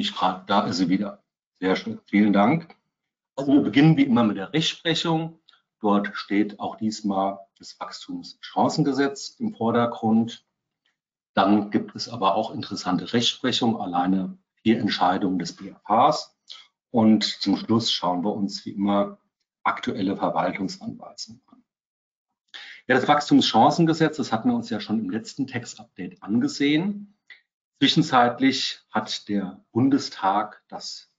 Ich frage, da ist sie wieder. Sehr schön, vielen Dank. Also wir beginnen wie immer mit der Rechtsprechung. Dort steht auch diesmal das Wachstumschancengesetz im Vordergrund. Dann gibt es aber auch interessante Rechtsprechung, alleine vier Entscheidungen des BFHs. Und zum Schluss schauen wir uns wie immer aktuelle Verwaltungsanweisungen an. Ja, das Wachstumschancengesetz, das hatten wir uns ja schon im letzten Textupdate angesehen. Zwischenzeitlich hat der Bundestag das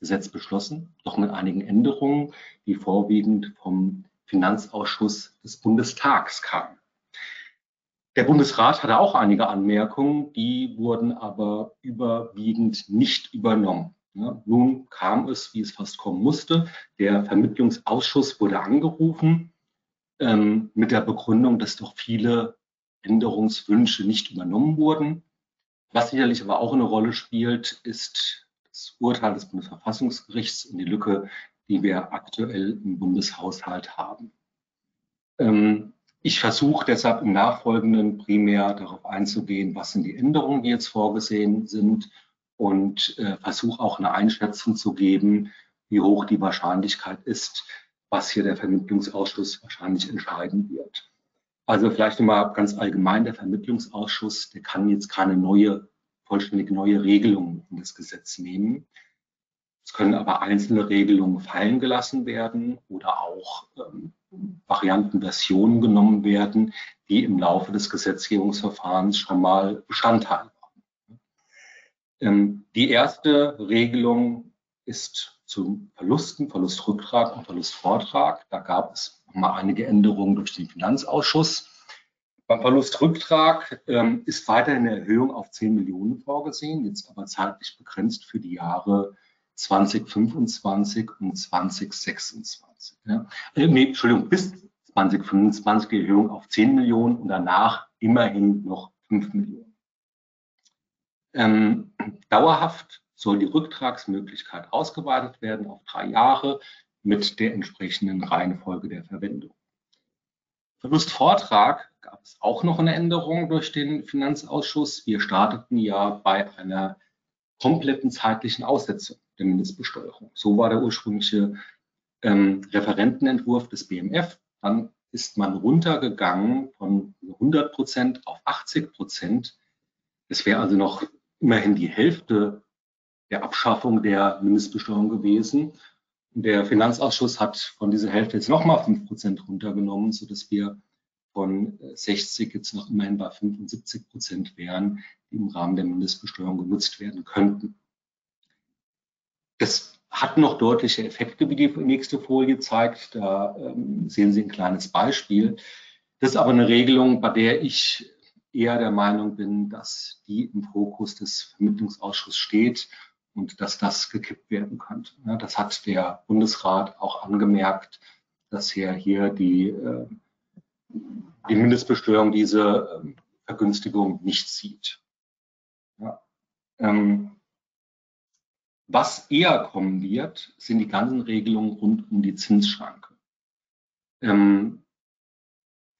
Gesetz beschlossen, doch mit einigen Änderungen, die vorwiegend vom Finanzausschuss des Bundestags kamen. Der Bundesrat hatte auch einige Anmerkungen, die wurden aber überwiegend nicht übernommen. Ja, nun kam es, wie es fast kommen musste. Der Vermittlungsausschuss wurde angerufen ähm, mit der Begründung, dass doch viele Änderungswünsche nicht übernommen wurden. Was sicherlich aber auch eine Rolle spielt, ist das Urteil des Bundesverfassungsgerichts und die Lücke, die wir aktuell im Bundeshaushalt haben. Ähm, ich versuche deshalb im Nachfolgenden primär darauf einzugehen, was sind die Änderungen, die jetzt vorgesehen sind und äh, versuche auch eine Einschätzung zu geben, wie hoch die Wahrscheinlichkeit ist, was hier der Vermittlungsausschuss wahrscheinlich entscheiden wird. Also vielleicht nochmal ganz allgemein, der Vermittlungsausschuss, der kann jetzt keine neue, vollständig neue Regelungen in das Gesetz nehmen. Es können aber einzelne Regelungen fallen gelassen werden oder auch ähm, Varianten, genommen werden, die im Laufe des Gesetzgebungsverfahrens schon mal Bestandteil waren. Ähm, die erste Regelung ist zum Verlusten, Verlustrücktrag und Verlustvortrag. Da gab es mal einige Änderungen durch den Finanzausschuss. Beim Verlustrücktrag ähm, ist weiterhin eine Erhöhung auf 10 Millionen vorgesehen, jetzt aber zeitlich begrenzt für die Jahre 2025 und 2026. Ja. Äh, nee, Entschuldigung, bis 2025 die Erhöhung auf 10 Millionen und danach immerhin noch 5 Millionen. Ähm, dauerhaft soll die Rücktragsmöglichkeit ausgeweitet werden auf drei Jahre mit der entsprechenden Reihenfolge der Verwendung. Verlustvortrag gab es auch noch eine Änderung durch den Finanzausschuss. Wir starteten ja bei einer kompletten zeitlichen Aussetzung der Mindestbesteuerung. So war der ursprüngliche ähm, Referentenentwurf des BMF. Dann ist man runtergegangen von 100 Prozent auf 80 Prozent. Es wäre also noch immerhin die Hälfte der Abschaffung der Mindestbesteuerung gewesen. Der Finanzausschuss hat von dieser Hälfte jetzt nochmal 5 Prozent runtergenommen, sodass wir von 60 jetzt noch immerhin bei 75 Prozent wären, die im Rahmen der Mindestbesteuerung genutzt werden könnten. Das hat noch deutliche Effekte, wie die nächste Folie zeigt. Da ähm, sehen Sie ein kleines Beispiel. Das ist aber eine Regelung, bei der ich eher der Meinung bin, dass die im Fokus des Vermittlungsausschusses steht und dass das gekippt werden könnte. Ja, das hat der Bundesrat auch angemerkt, dass er hier die, äh, die Mindestbesteuerung diese äh, Vergünstigung nicht sieht. Ja. Ähm, was eher kommen wird, sind die ganzen Regelungen rund um die Zinsschranke. Ähm,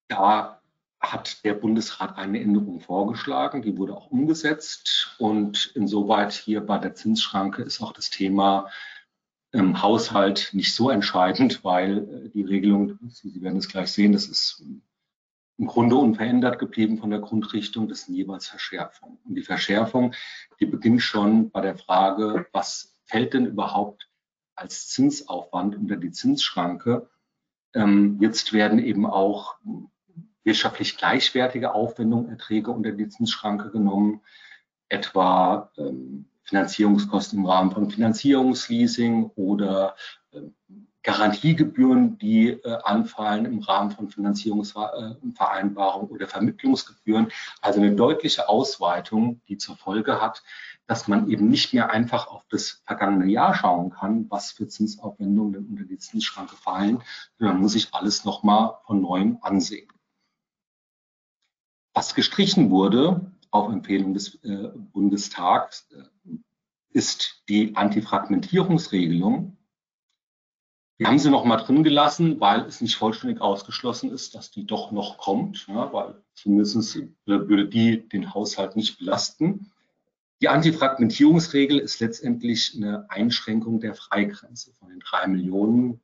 da hat der Bundesrat eine Änderung vorgeschlagen, die wurde auch umgesetzt und insoweit hier bei der Zinsschranke ist auch das Thema ähm, Haushalt nicht so entscheidend, weil äh, die Regelung, Sie werden es gleich sehen, das ist im Grunde unverändert geblieben von der Grundrichtung, das sind jeweils Verschärfungen. Und die Verschärfung, die beginnt schon bei der Frage, was fällt denn überhaupt als Zinsaufwand unter die Zinsschranke? Ähm, jetzt werden eben auch wirtschaftlich gleichwertige Aufwendungen, Erträge unter die Zinsschranke genommen, etwa ähm, Finanzierungskosten im Rahmen von Finanzierungsleasing oder ähm, Garantiegebühren, die äh, anfallen im Rahmen von Finanzierungsvereinbarungen oder Vermittlungsgebühren. Also eine deutliche Ausweitung, die zur Folge hat, dass man eben nicht mehr einfach auf das vergangene Jahr schauen kann, was für Zinsaufwendungen unter die Zinsschranke fallen, sondern man muss sich alles nochmal von neuem ansehen. Was gestrichen wurde, auf Empfehlung des äh, Bundestags, äh, ist die Antifragmentierungsregelung, wir haben sie noch mal drin gelassen, weil es nicht vollständig ausgeschlossen ist, dass die doch noch kommt, ja, weil zumindest würde die den Haushalt nicht belasten. Die Antifragmentierungsregel ist letztendlich eine Einschränkung der Freigrenze von den drei Millionen,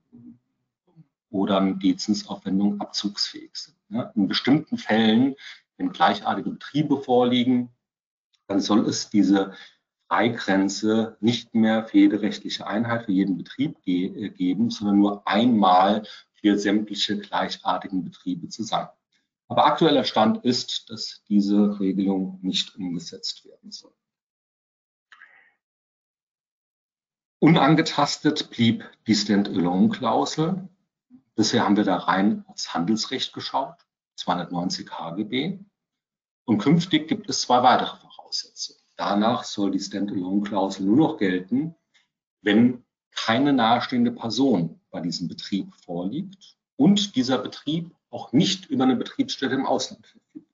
wo dann die Zinsaufwendungen abzugsfähig sind. In bestimmten Fällen, wenn gleichartige Betriebe vorliegen, dann soll es diese Freigrenze nicht mehr für jede rechtliche Einheit, für jeden Betrieb ge geben, sondern nur einmal für sämtliche gleichartigen Betriebe zusammen. Aber aktueller Stand ist, dass diese Regelung nicht umgesetzt werden soll. Unangetastet blieb die Stand-alone-Klausel. Bisher haben wir da rein aufs Handelsrecht geschaut, 290 HGB. Und künftig gibt es zwei weitere Voraussetzungen. Danach soll die Stand-alone-Klausel nur noch gelten, wenn keine nahestehende Person bei diesem Betrieb vorliegt und dieser Betrieb auch nicht über eine Betriebsstätte im Ausland verfügt.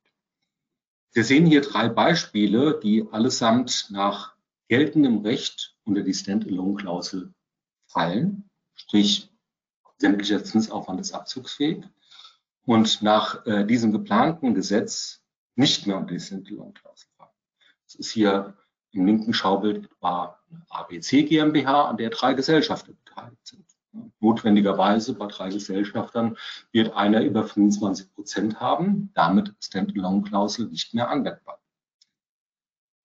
Wir sehen hier drei Beispiele, die allesamt nach geltendem Recht unter die Stand-alone-Klausel fallen, sprich sämtlicher Zinsaufwand ist abzugsfähig und nach äh, diesem geplanten Gesetz nicht mehr unter die Stand-alone-Klausel fallen. Das ist hier im linken Schaubild etwa eine ABC GmbH, an der drei Gesellschafter beteiligt sind. Notwendigerweise bei drei Gesellschaftern wird einer über 25 Prozent haben, damit Stand-alone-Klausel nicht mehr anwendbar.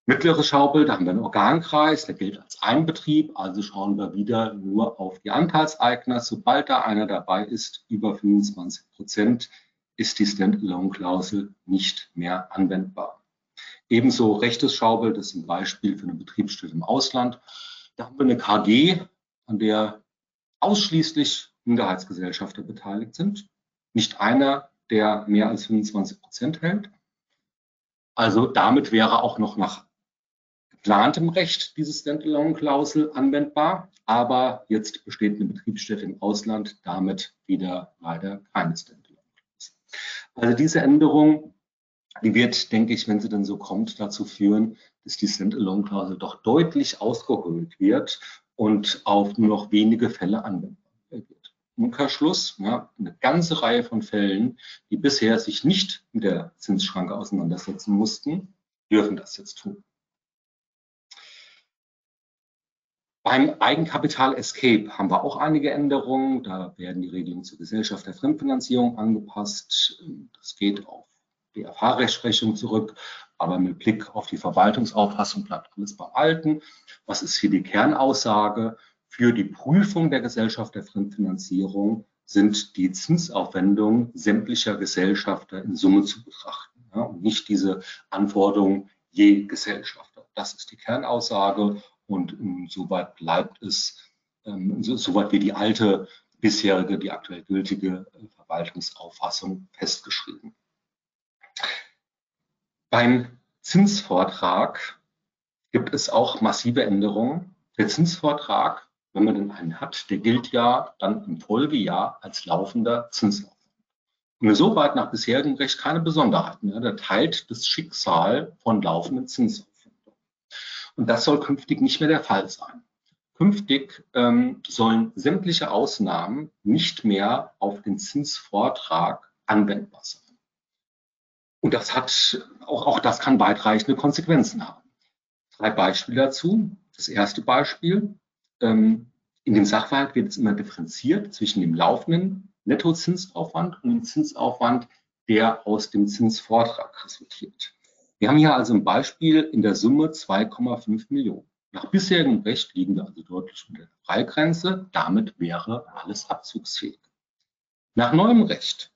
Mittlere Schaubild, da haben wir einen Organkreis, der gilt als Einbetrieb, also schauen wir wieder nur auf die Anteilseigner. Sobald da einer dabei ist, über 25 Prozent, ist die Stand-alone-Klausel nicht mehr anwendbar. Ebenso rechtes Schaubild, das ist ein Beispiel für eine Betriebsstätte im Ausland. Da haben wir eine KG, an der ausschließlich Minderheitsgesellschafter beteiligt sind. Nicht einer, der mehr als 25 Prozent hält. Also damit wäre auch noch nach geplantem Recht diese Standalone-Klausel anwendbar, aber jetzt besteht eine Betriebsstätte im Ausland, damit wieder leider keine Standalone-Klausel. Also diese Änderung, die wird, denke ich, wenn sie dann so kommt, dazu führen, dass die Standalone-Klausel doch deutlich ausgehöhlt wird und auf nur noch wenige Fälle anwendbar wird. Umkehrschluss, ja, eine ganze Reihe von Fällen, die bisher sich nicht mit der Zinsschranke auseinandersetzen mussten, dürfen das jetzt tun. Beim Eigenkapital Escape haben wir auch einige Änderungen. Da werden die Regelungen zur Gesellschaft der Fremdfinanzierung angepasst. Das geht auf die rechtsprechung zurück, aber mit Blick auf die Verwaltungsauffassung bleibt alles beim Alten. Was ist hier die Kernaussage? Für die Prüfung der Gesellschaft der Fremdfinanzierung sind die Zinsaufwendungen sämtlicher Gesellschafter in Summe zu betrachten ja, und nicht diese Anforderung je Gesellschafter. Das ist die Kernaussage und insoweit bleibt es, ähm, soweit wie die alte bisherige, die aktuell gültige äh, Verwaltungsauffassung festgeschrieben. Beim Zinsvortrag gibt es auch massive Änderungen. Der Zinsvortrag, wenn man denn einen hat, der gilt ja dann im Folgejahr als laufender Zinsaufwand. Und insoweit nach bisherigem Recht keine Besonderheiten. Der teilt das Schicksal von laufenden Zinsaufwand. Und das soll künftig nicht mehr der Fall sein. Künftig ähm, sollen sämtliche Ausnahmen nicht mehr auf den Zinsvortrag anwendbar sein. Und das hat, auch, auch das kann weitreichende Konsequenzen haben. Drei Beispiele dazu. Das erste Beispiel, ähm, in dem Sachverhalt wird es immer differenziert zwischen dem laufenden Nettozinsaufwand und dem Zinsaufwand, der aus dem Zinsvortrag resultiert. Wir haben hier also ein Beispiel in der Summe 2,5 Millionen. Nach bisherigem Recht liegen wir also deutlich unter der Freigrenze. Damit wäre alles abzugsfähig. Nach neuem Recht,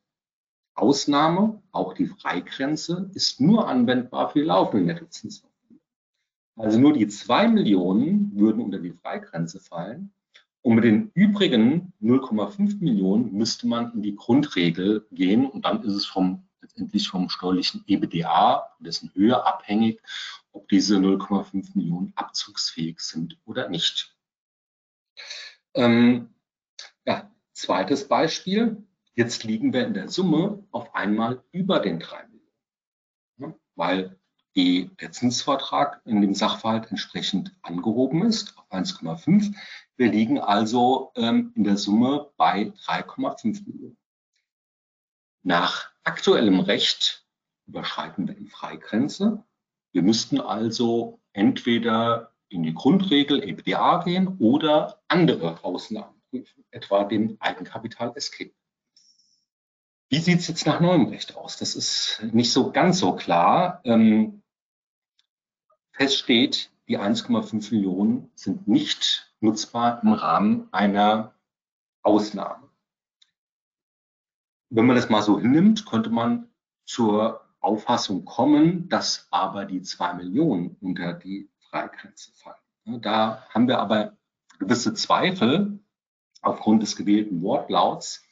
Ausnahme, auch die Freigrenze, ist nur anwendbar für laufende Nettozinsaufwände. Also nur die 2 Millionen würden unter die Freigrenze fallen. Und mit den übrigen 0,5 Millionen müsste man in die Grundregel gehen und dann ist es vom letztendlich vom steuerlichen EBDA, dessen Höhe abhängig, ob diese 0,5 Millionen abzugsfähig sind oder nicht. Ähm, ja, zweites Beispiel. Jetzt liegen wir in der Summe auf einmal über den 3 Millionen, weil die, der Zinsvertrag in dem Sachverhalt entsprechend angehoben ist auf 1,5. Wir liegen also ähm, in der Summe bei 3,5 Millionen. Nach aktuellem Recht überschreiten wir die Freigrenze. Wir müssten also entweder in die Grundregel EBDA gehen oder andere Ausnahmen prüfen, etwa den Eigenkapital Escape. Wie sieht es jetzt nach neuem Recht aus? Das ist nicht so ganz so klar. Ähm, fest steht, die 1,5 Millionen sind nicht nutzbar im Rahmen einer Ausnahme. Wenn man das mal so hinnimmt, könnte man zur Auffassung kommen, dass aber die 2 Millionen unter die Freigrenze fallen. Da haben wir aber gewisse Zweifel aufgrund des gewählten Wortlauts,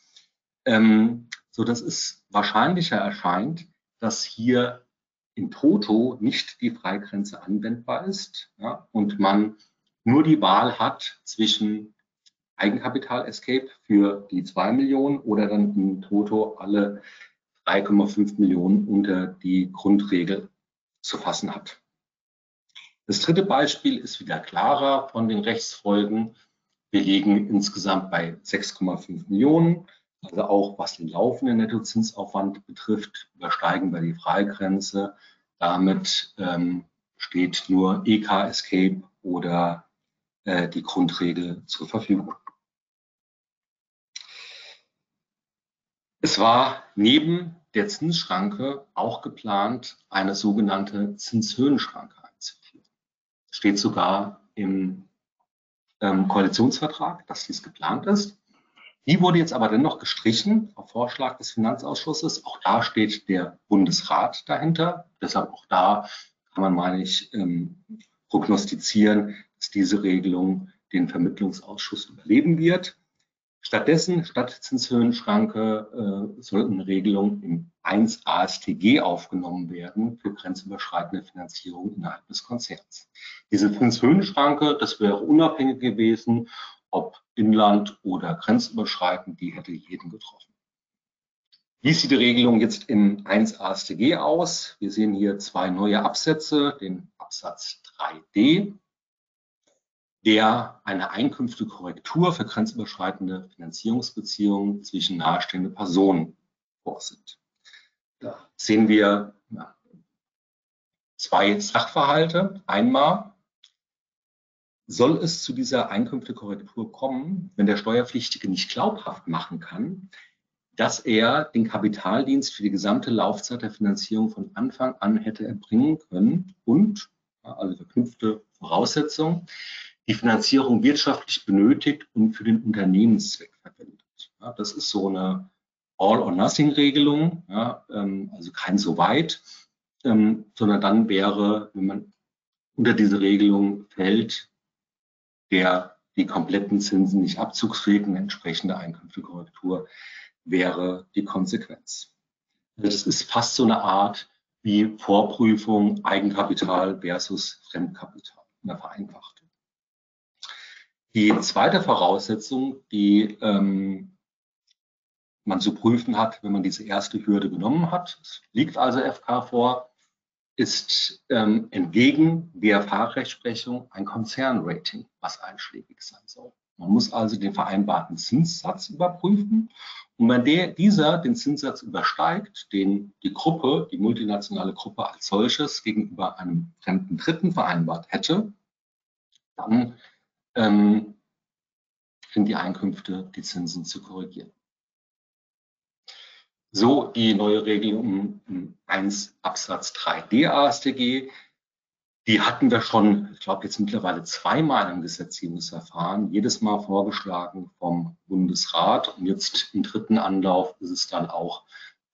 ähm, so dass es wahrscheinlicher erscheint, dass hier in Toto nicht die Freigrenze anwendbar ist ja, und man nur die Wahl hat zwischen Eigenkapital Escape für die 2 Millionen oder dann in Toto alle 3,5 Millionen unter die Grundregel zu fassen hat. Das dritte Beispiel ist wieder klarer von den Rechtsfolgen. Wir liegen insgesamt bei 6,5 Millionen. Also auch was den laufenden Nettozinsaufwand betrifft, übersteigen wir die Freigrenze. Damit ähm, steht nur EK Escape oder äh, die Grundregel zur Verfügung. Es war neben der Zinsschranke auch geplant, eine sogenannte Zinshöhenschranke einzuführen. Es steht sogar im ähm, Koalitionsvertrag, dass dies geplant ist. Die wurde jetzt aber dennoch gestrichen auf Vorschlag des Finanzausschusses. Auch da steht der Bundesrat dahinter. Deshalb auch da kann man, meine ich, ähm, prognostizieren, dass diese Regelung den Vermittlungsausschuss überleben wird. Stattdessen, statt Zinshöhenschranke, äh, sollten Regelungen im 1 ASTG aufgenommen werden für grenzüberschreitende Finanzierung innerhalb des Konzerns. Diese Zinshöhenschranke, das wäre unabhängig gewesen, ob Inland oder grenzüberschreitend, die hätte jeden getroffen. Wie sieht die Regelung jetzt im 1 ASTG aus? Wir sehen hier zwei neue Absätze, den Absatz 3d der eine Einkünftekorrektur für grenzüberschreitende Finanzierungsbeziehungen zwischen nahestehenden Personen vorsieht. Da sehen wir ja, zwei Sachverhalte. Einmal soll es zu dieser Einkünftekorrektur kommen, wenn der Steuerpflichtige nicht glaubhaft machen kann, dass er den Kapitaldienst für die gesamte Laufzeit der Finanzierung von Anfang an hätte erbringen können und, also verknüpfte Voraussetzung, die Finanzierung wirtschaftlich benötigt und für den Unternehmenszweck verwendet. Ja, das ist so eine All-or-Nothing-Regelung, ja, ähm, also kein so weit, ähm, sondern dann wäre, wenn man unter diese Regelung fällt, der die kompletten Zinsen nicht abzugsfähig, eine entsprechende Einkünftekorrektur wäre die Konsequenz. Das ist fast so eine Art wie Vorprüfung Eigenkapital versus Fremdkapital, eine vereinfachte. Die zweite Voraussetzung, die ähm, man zu prüfen hat, wenn man diese erste Hürde genommen hat, es liegt also FK vor, ist ähm, entgegen BFH-Rechtsprechung ein Konzernrating, was einschlägig sein soll. Man muss also den vereinbarten Zinssatz überprüfen. Und wenn der, dieser den Zinssatz übersteigt, den die Gruppe, die multinationale Gruppe als solches gegenüber einem fremden Dritten vereinbart hätte, dann ähm, sind die Einkünfte, die Zinsen zu korrigieren. So die neue Regelung im 1 Absatz 3d AStG. Die hatten wir schon, ich glaube, jetzt mittlerweile zweimal im Gesetzgebungsverfahren, jedes Mal vorgeschlagen vom Bundesrat. Und jetzt im dritten Anlauf ist es dann auch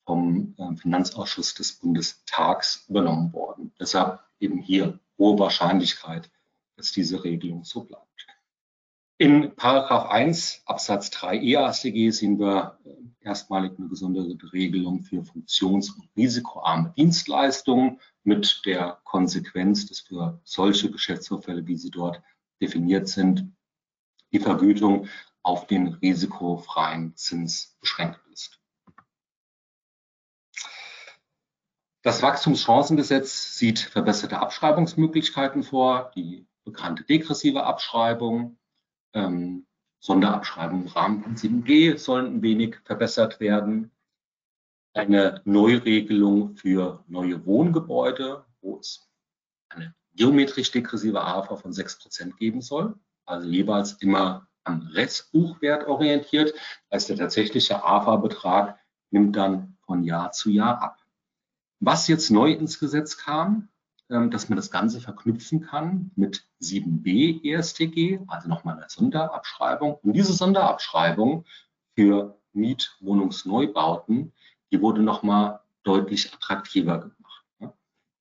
vom äh, Finanzausschuss des Bundestags übernommen worden. Deshalb eben hier hohe Wahrscheinlichkeit, dass diese Regelung so bleibt. In Paragraph 1 Absatz 3 EAStG sehen wir äh, erstmalig eine gesonderte Regelung für funktions- und risikoarme Dienstleistungen mit der Konsequenz, dass für solche Geschäftsvorfälle, wie sie dort definiert sind, die Vergütung auf den risikofreien Zins beschränkt ist. Das Wachstumschancengesetz sieht verbesserte Abschreibungsmöglichkeiten vor, die bekannte degressive Abschreibung, ähm, Sonderabschreibung im Rahmen von 7G sollen ein wenig verbessert werden. Eine Neuregelung für neue Wohngebäude, wo es eine geometrisch degressive AFA von 6% geben soll, also jeweils immer am Restbuchwert orientiert. Heißt, der tatsächliche AFA-Betrag nimmt dann von Jahr zu Jahr ab. Was jetzt neu ins Gesetz kam, dass man das Ganze verknüpfen kann mit 7b ESTG, also nochmal eine Sonderabschreibung. Und diese Sonderabschreibung für Mietwohnungsneubauten, die wurde nochmal deutlich attraktiver gemacht.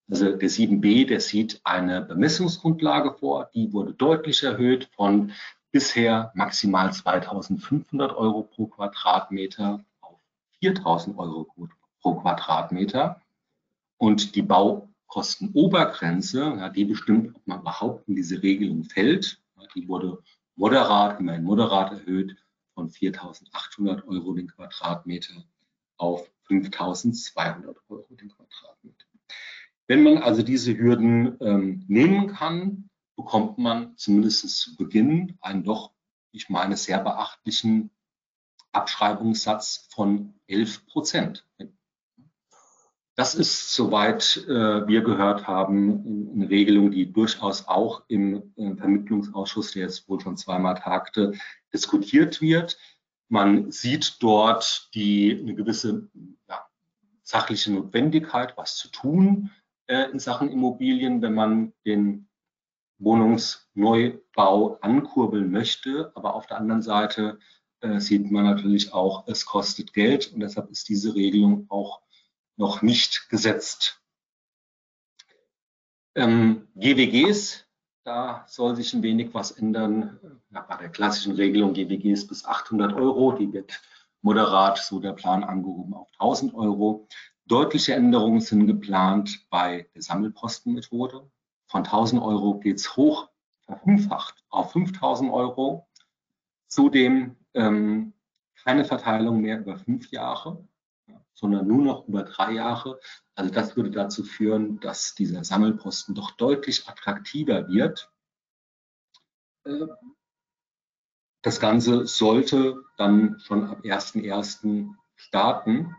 Also der 7b, der sieht eine Bemessungsgrundlage vor, die wurde deutlich erhöht von bisher maximal 2.500 Euro pro Quadratmeter auf 4.000 Euro pro Quadratmeter. Und die Baukostenobergrenze, ja, die bestimmt, ob man überhaupt in diese Regelung fällt, die wurde moderat, immerhin moderat erhöht von 4.800 Euro den Quadratmeter auf 5.200 Euro den Quadratmeter. Wenn man also diese Hürden ähm, nehmen kann, bekommt man zumindest zu Beginn einen doch, ich meine, sehr beachtlichen Abschreibungssatz von 11 Prozent. Das ist, soweit äh, wir gehört haben, eine Regelung, die durchaus auch im, im Vermittlungsausschuss, der jetzt wohl schon zweimal tagte, diskutiert wird. Man sieht dort die, eine gewisse ja, sachliche Notwendigkeit, was zu tun äh, in Sachen Immobilien, wenn man den Wohnungsneubau ankurbeln möchte. Aber auf der anderen Seite äh, sieht man natürlich auch, es kostet Geld und deshalb ist diese Regelung auch noch nicht gesetzt. Ähm, GWGs, da soll sich ein wenig was ändern. Ja, bei der klassischen Regelung GWGs bis 800 Euro, die wird moderat, so der Plan, angehoben auf 1000 Euro. Deutliche Änderungen sind geplant bei der Sammelpostenmethode. Von 1000 Euro geht es hoch, verfünffacht auf 5000 Euro. Zudem ähm, keine Verteilung mehr über fünf Jahre sondern nur noch über drei Jahre. Also das würde dazu führen, dass dieser Sammelposten doch deutlich attraktiver wird. Äh, das Ganze sollte dann schon ab 1.1. starten.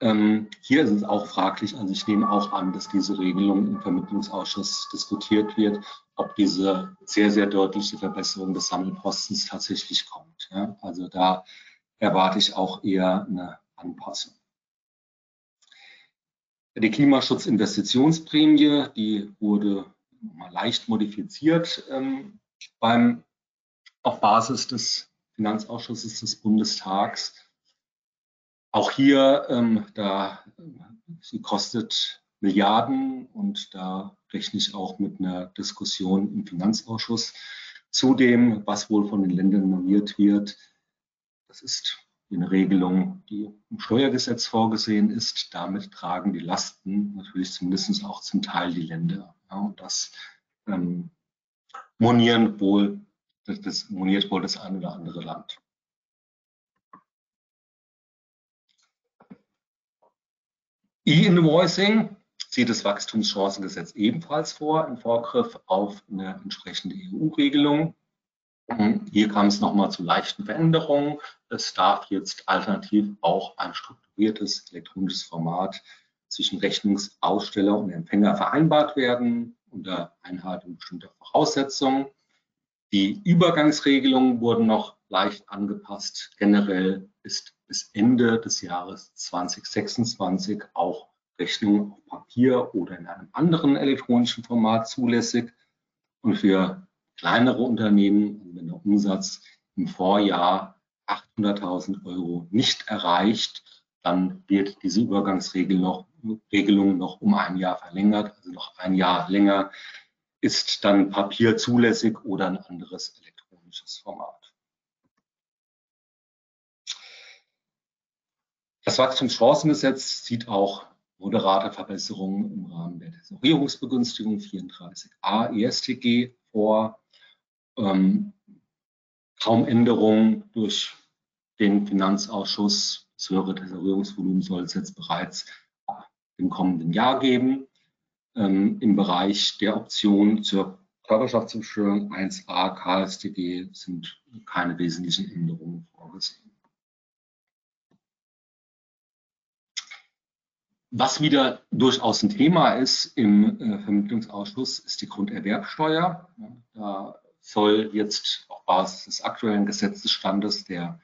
Ähm, hier ist es auch fraglich, also ich nehme auch an, dass diese Regelung im Vermittlungsausschuss diskutiert wird, ob diese sehr, sehr deutliche Verbesserung des Sammelpostens tatsächlich kommt. Also da erwarte ich auch eher eine anpassen. Die Klimaschutzinvestitionsprämie, die wurde leicht modifiziert ähm, beim, auf Basis des Finanzausschusses des Bundestags. Auch hier, ähm, da sie kostet Milliarden und da rechne ich auch mit einer Diskussion im Finanzausschuss. Zudem, was wohl von den Ländern moniert wird, das ist eine Regelung, die im Steuergesetz vorgesehen ist. Damit tragen die Lasten natürlich zumindest auch zum Teil die Länder. Ja, und das ähm, monieren wohl, das, das moniert wohl das ein oder andere Land. E-Invoicing sieht das Wachstumschancengesetz ebenfalls vor im Vorgriff auf eine entsprechende EU-Regelung. Hier kam es nochmal zu leichten Veränderungen. Es darf jetzt alternativ auch ein strukturiertes elektronisches Format zwischen Rechnungsaussteller und Empfänger vereinbart werden unter Einhaltung bestimmter Voraussetzungen. Die Übergangsregelungen wurden noch leicht angepasst. Generell ist bis Ende des Jahres 2026 auch Rechnung auf Papier oder in einem anderen elektronischen Format zulässig. Und für kleinere Unternehmen, also wenn der Umsatz im Vorjahr 800.000 Euro nicht erreicht, dann wird diese Übergangsregelung noch, Regelung noch um ein Jahr verlängert, also noch ein Jahr länger ist dann Papier zulässig oder ein anderes elektronisches Format. Das Wachstumschancengesetz sieht auch moderate Verbesserungen im Rahmen der Tesorierungsbegünstigung 34a ESTG vor ähm, kaum Änderungen durch den Finanzausschuss. Das höhere Tesorierungsvolumen soll es jetzt bereits im kommenden Jahr geben. Ähm, Im Bereich der Option zur Körperschaftsbesteuerung 1a KStG sind keine wesentlichen Änderungen vorgesehen. Was wieder durchaus ein Thema ist im äh, Vermittlungsausschuss, ist die Grunderwerbsteuer. Da soll jetzt auf Basis des aktuellen Gesetzesstandes der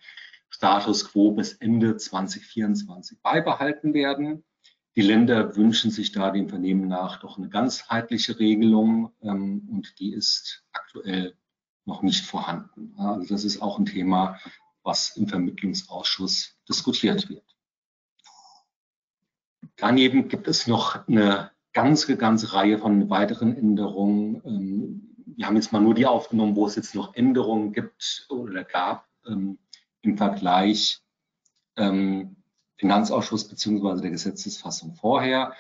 Status quo bis Ende 2024 beibehalten werden. Die Länder wünschen sich da dem Vernehmen nach doch eine ganzheitliche Regelung ähm, und die ist aktuell noch nicht vorhanden. Also das ist auch ein Thema, was im Vermittlungsausschuss diskutiert wird. Daneben gibt es noch eine ganze, ganze Reihe von weiteren Änderungen. Ähm, wir haben jetzt mal nur die aufgenommen, wo es jetzt noch Änderungen gibt oder gab ähm, im Vergleich ähm, Finanzausschuss beziehungsweise der Gesetzesfassung vorher.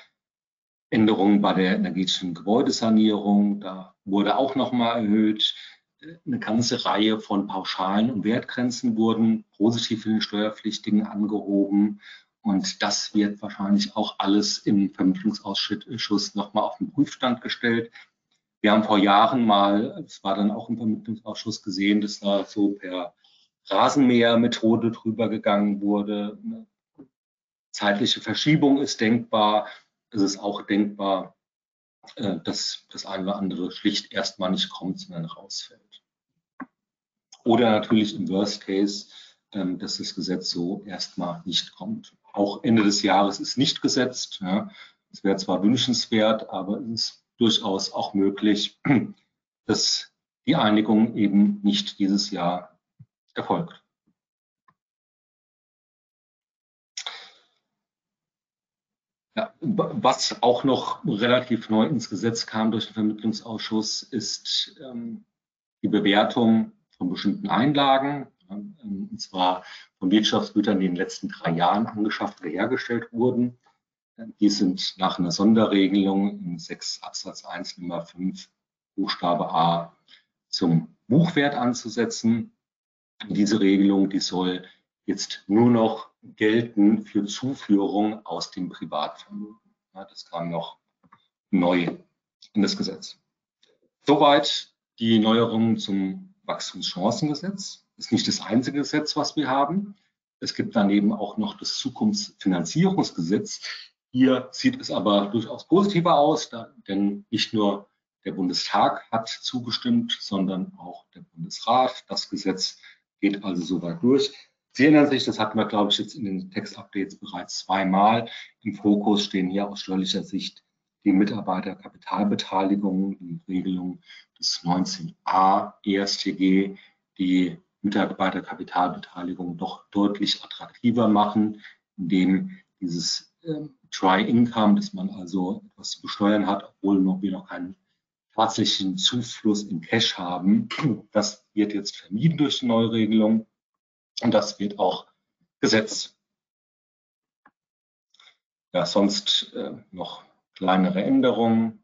Änderungen bei der energetischen Gebäudesanierung, da wurde auch nochmal erhöht. Eine ganze Reihe von Pauschalen und Wertgrenzen wurden positiv für den Steuerpflichtigen angehoben. Und das wird wahrscheinlich auch alles im Vermittlungsausschuss nochmal auf den Prüfstand gestellt. Wir haben vor Jahren mal, es war dann auch im Vermittlungsausschuss gesehen, dass da so per Rasenmähermethode drüber gegangen wurde. Eine zeitliche Verschiebung ist denkbar. Es ist auch denkbar, äh, dass das eine oder andere schlicht erstmal nicht kommt, sondern rausfällt. Oder natürlich im Worst Case, ähm, dass das Gesetz so erstmal nicht kommt. Auch Ende des Jahres ist nicht gesetzt. Es wäre zwar wünschenswert, aber es ist durchaus auch möglich, dass die Einigung eben nicht dieses Jahr erfolgt. Ja, was auch noch relativ neu ins Gesetz kam durch den Vermittlungsausschuss, ist ähm, die Bewertung von bestimmten Einlagen, ähm, und zwar von Wirtschaftsgütern, die in den letzten drei Jahren angeschafft oder hergestellt wurden. Die sind nach einer Sonderregelung in 6 Absatz 1 Nummer 5 Buchstabe A zum Buchwert anzusetzen. Diese Regelung, die soll jetzt nur noch gelten für Zuführung aus dem Privatvermögen. Ja, das kam noch neu in das Gesetz. Soweit die Neuerungen zum Wachstumschancengesetz. Ist nicht das einzige Gesetz, was wir haben. Es gibt daneben auch noch das Zukunftsfinanzierungsgesetz. Hier sieht es aber durchaus positiver aus, denn nicht nur der Bundestag hat zugestimmt, sondern auch der Bundesrat. Das Gesetz geht also soweit durch. Sie erinnern sich, das hatten wir, glaube ich, jetzt in den Textupdates bereits zweimal. Im Fokus stehen hier aus steuerlicher Sicht die Mitarbeiterkapitalbeteiligung, die Regelung des 19a ESTG, die Mitarbeiterkapitalbeteiligung doch deutlich attraktiver machen, indem dieses äh, Try-Income, dass man also etwas zu besteuern hat, obwohl noch, wir noch keinen tatsächlichen Zufluss in Cash haben. Das wird jetzt vermieden durch die neue Regelung und das wird auch gesetzt. Ja, sonst äh, noch kleinere Änderungen.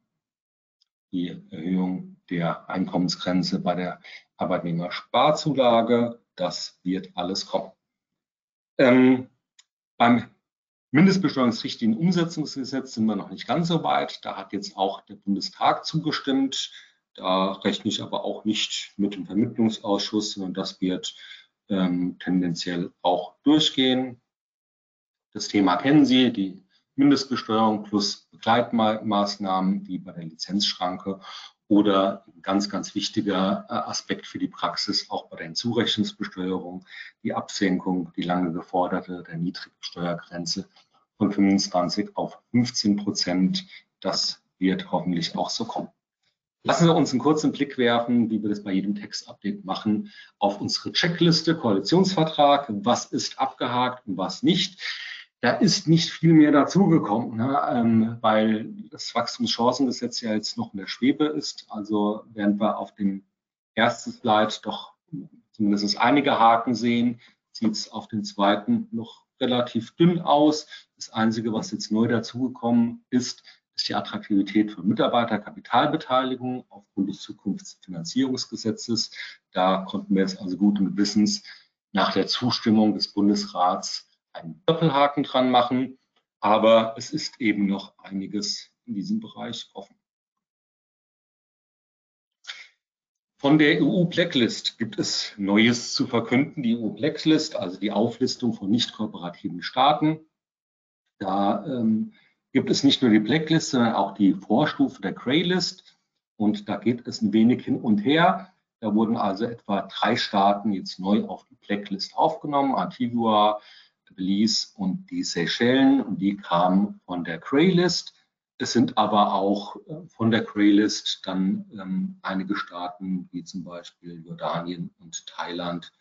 Die Erhöhung der Einkommensgrenze bei der Arbeitnehmersparzulage, das wird alles kommen. Ähm, beim Mindestbesteuerungsrichtlinienumsetzungsgesetz sind wir noch nicht ganz so weit. Da hat jetzt auch der Bundestag zugestimmt. Da rechne ich aber auch nicht mit dem Vermittlungsausschuss, sondern das wird ähm, tendenziell auch durchgehen. Das Thema kennen Sie, die Mindestbesteuerung plus Begleitmaßnahmen wie bei der Lizenzschranke oder ganz, ganz wichtiger äh, Aspekt für die Praxis, auch bei der Hinzurechnungsbesteuerung, die Absenkung, die lange geforderte der niedrigen Steuergrenze von 25 auf 15 Prozent. Das wird hoffentlich auch so kommen. Lassen wir uns einen kurzen Blick werfen, wie wir das bei jedem Textupdate machen, auf unsere Checkliste Koalitionsvertrag. Was ist abgehakt und was nicht? Da ist nicht viel mehr dazugekommen, ne, ähm, weil das Wachstumschancengesetz ja jetzt noch in der Schwebe ist. Also während wir auf dem ersten Slide doch zumindest einige Haken sehen, sieht es auf dem zweiten noch relativ dünn aus. Das Einzige, was jetzt neu dazugekommen ist, ist die Attraktivität für Mitarbeiterkapitalbeteiligung aufgrund des Zukunftsfinanzierungsgesetzes. Da konnten wir es also guten Gewissens nach der Zustimmung des Bundesrats einen Doppelhaken dran machen. Aber es ist eben noch einiges in diesem Bereich offen. Von der EU-Blacklist gibt es Neues zu verkünden. Die EU-Blacklist, also die Auflistung von nicht kooperativen Staaten. Da ähm, gibt es nicht nur die Blacklist, sondern auch die Vorstufe der Graylist. Und da geht es ein wenig hin und her. Da wurden also etwa drei Staaten jetzt neu auf die Blacklist aufgenommen. Antigua, Belize und die Seychellen. Und die kamen von der Graylist. Es sind aber auch äh, von der Graylist dann ähm, einige Staaten, wie zum Beispiel Jordanien und Thailand,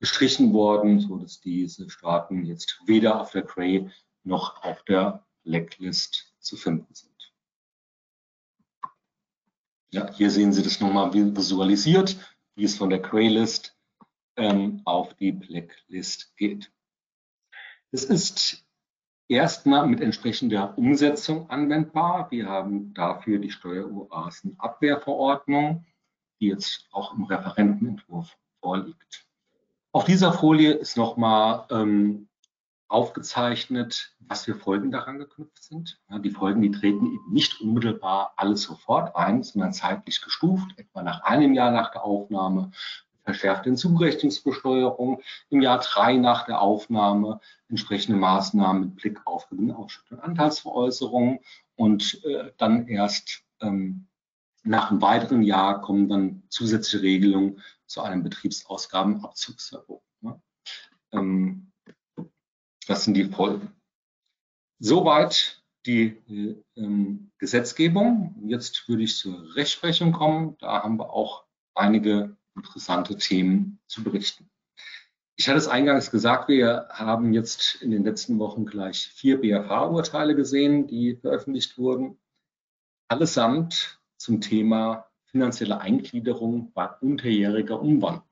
gestrichen worden, so dass diese Staaten jetzt weder auf der Gray noch auf der Blacklist zu finden sind. Ja, hier sehen Sie das nochmal visualisiert, wie es von der Graylist ähm, auf die Blacklist geht. Es ist erstmal mit entsprechender Umsetzung anwendbar. Wir haben dafür die Steueroasenabwehrverordnung, die jetzt auch im Referentenentwurf vorliegt. Auf dieser Folie ist nochmal ähm, aufgezeichnet, was für Folgen daran geknüpft sind. Ja, die Folgen, die treten eben nicht unmittelbar alles sofort ein, sondern zeitlich gestuft, etwa nach einem Jahr nach der Aufnahme, verschärfte Hinzurechnungsbesteuerung, im Jahr drei nach der Aufnahme entsprechende Maßnahmen mit Blick auf Gewinnausschüttung und Anteilsveräußerung und äh, dann erst ähm, nach einem weiteren Jahr kommen dann zusätzliche Regelungen zu einem Betriebsausgabenabzugsverbot. Ne? Ähm, das sind die Folgen. Soweit die ähm, Gesetzgebung. Jetzt würde ich zur Rechtsprechung kommen. Da haben wir auch einige interessante Themen zu berichten. Ich hatte es eingangs gesagt, wir haben jetzt in den letzten Wochen gleich vier BFH-Urteile gesehen, die veröffentlicht wurden. Allesamt zum Thema finanzielle Eingliederung bei unterjähriger Umwandlung.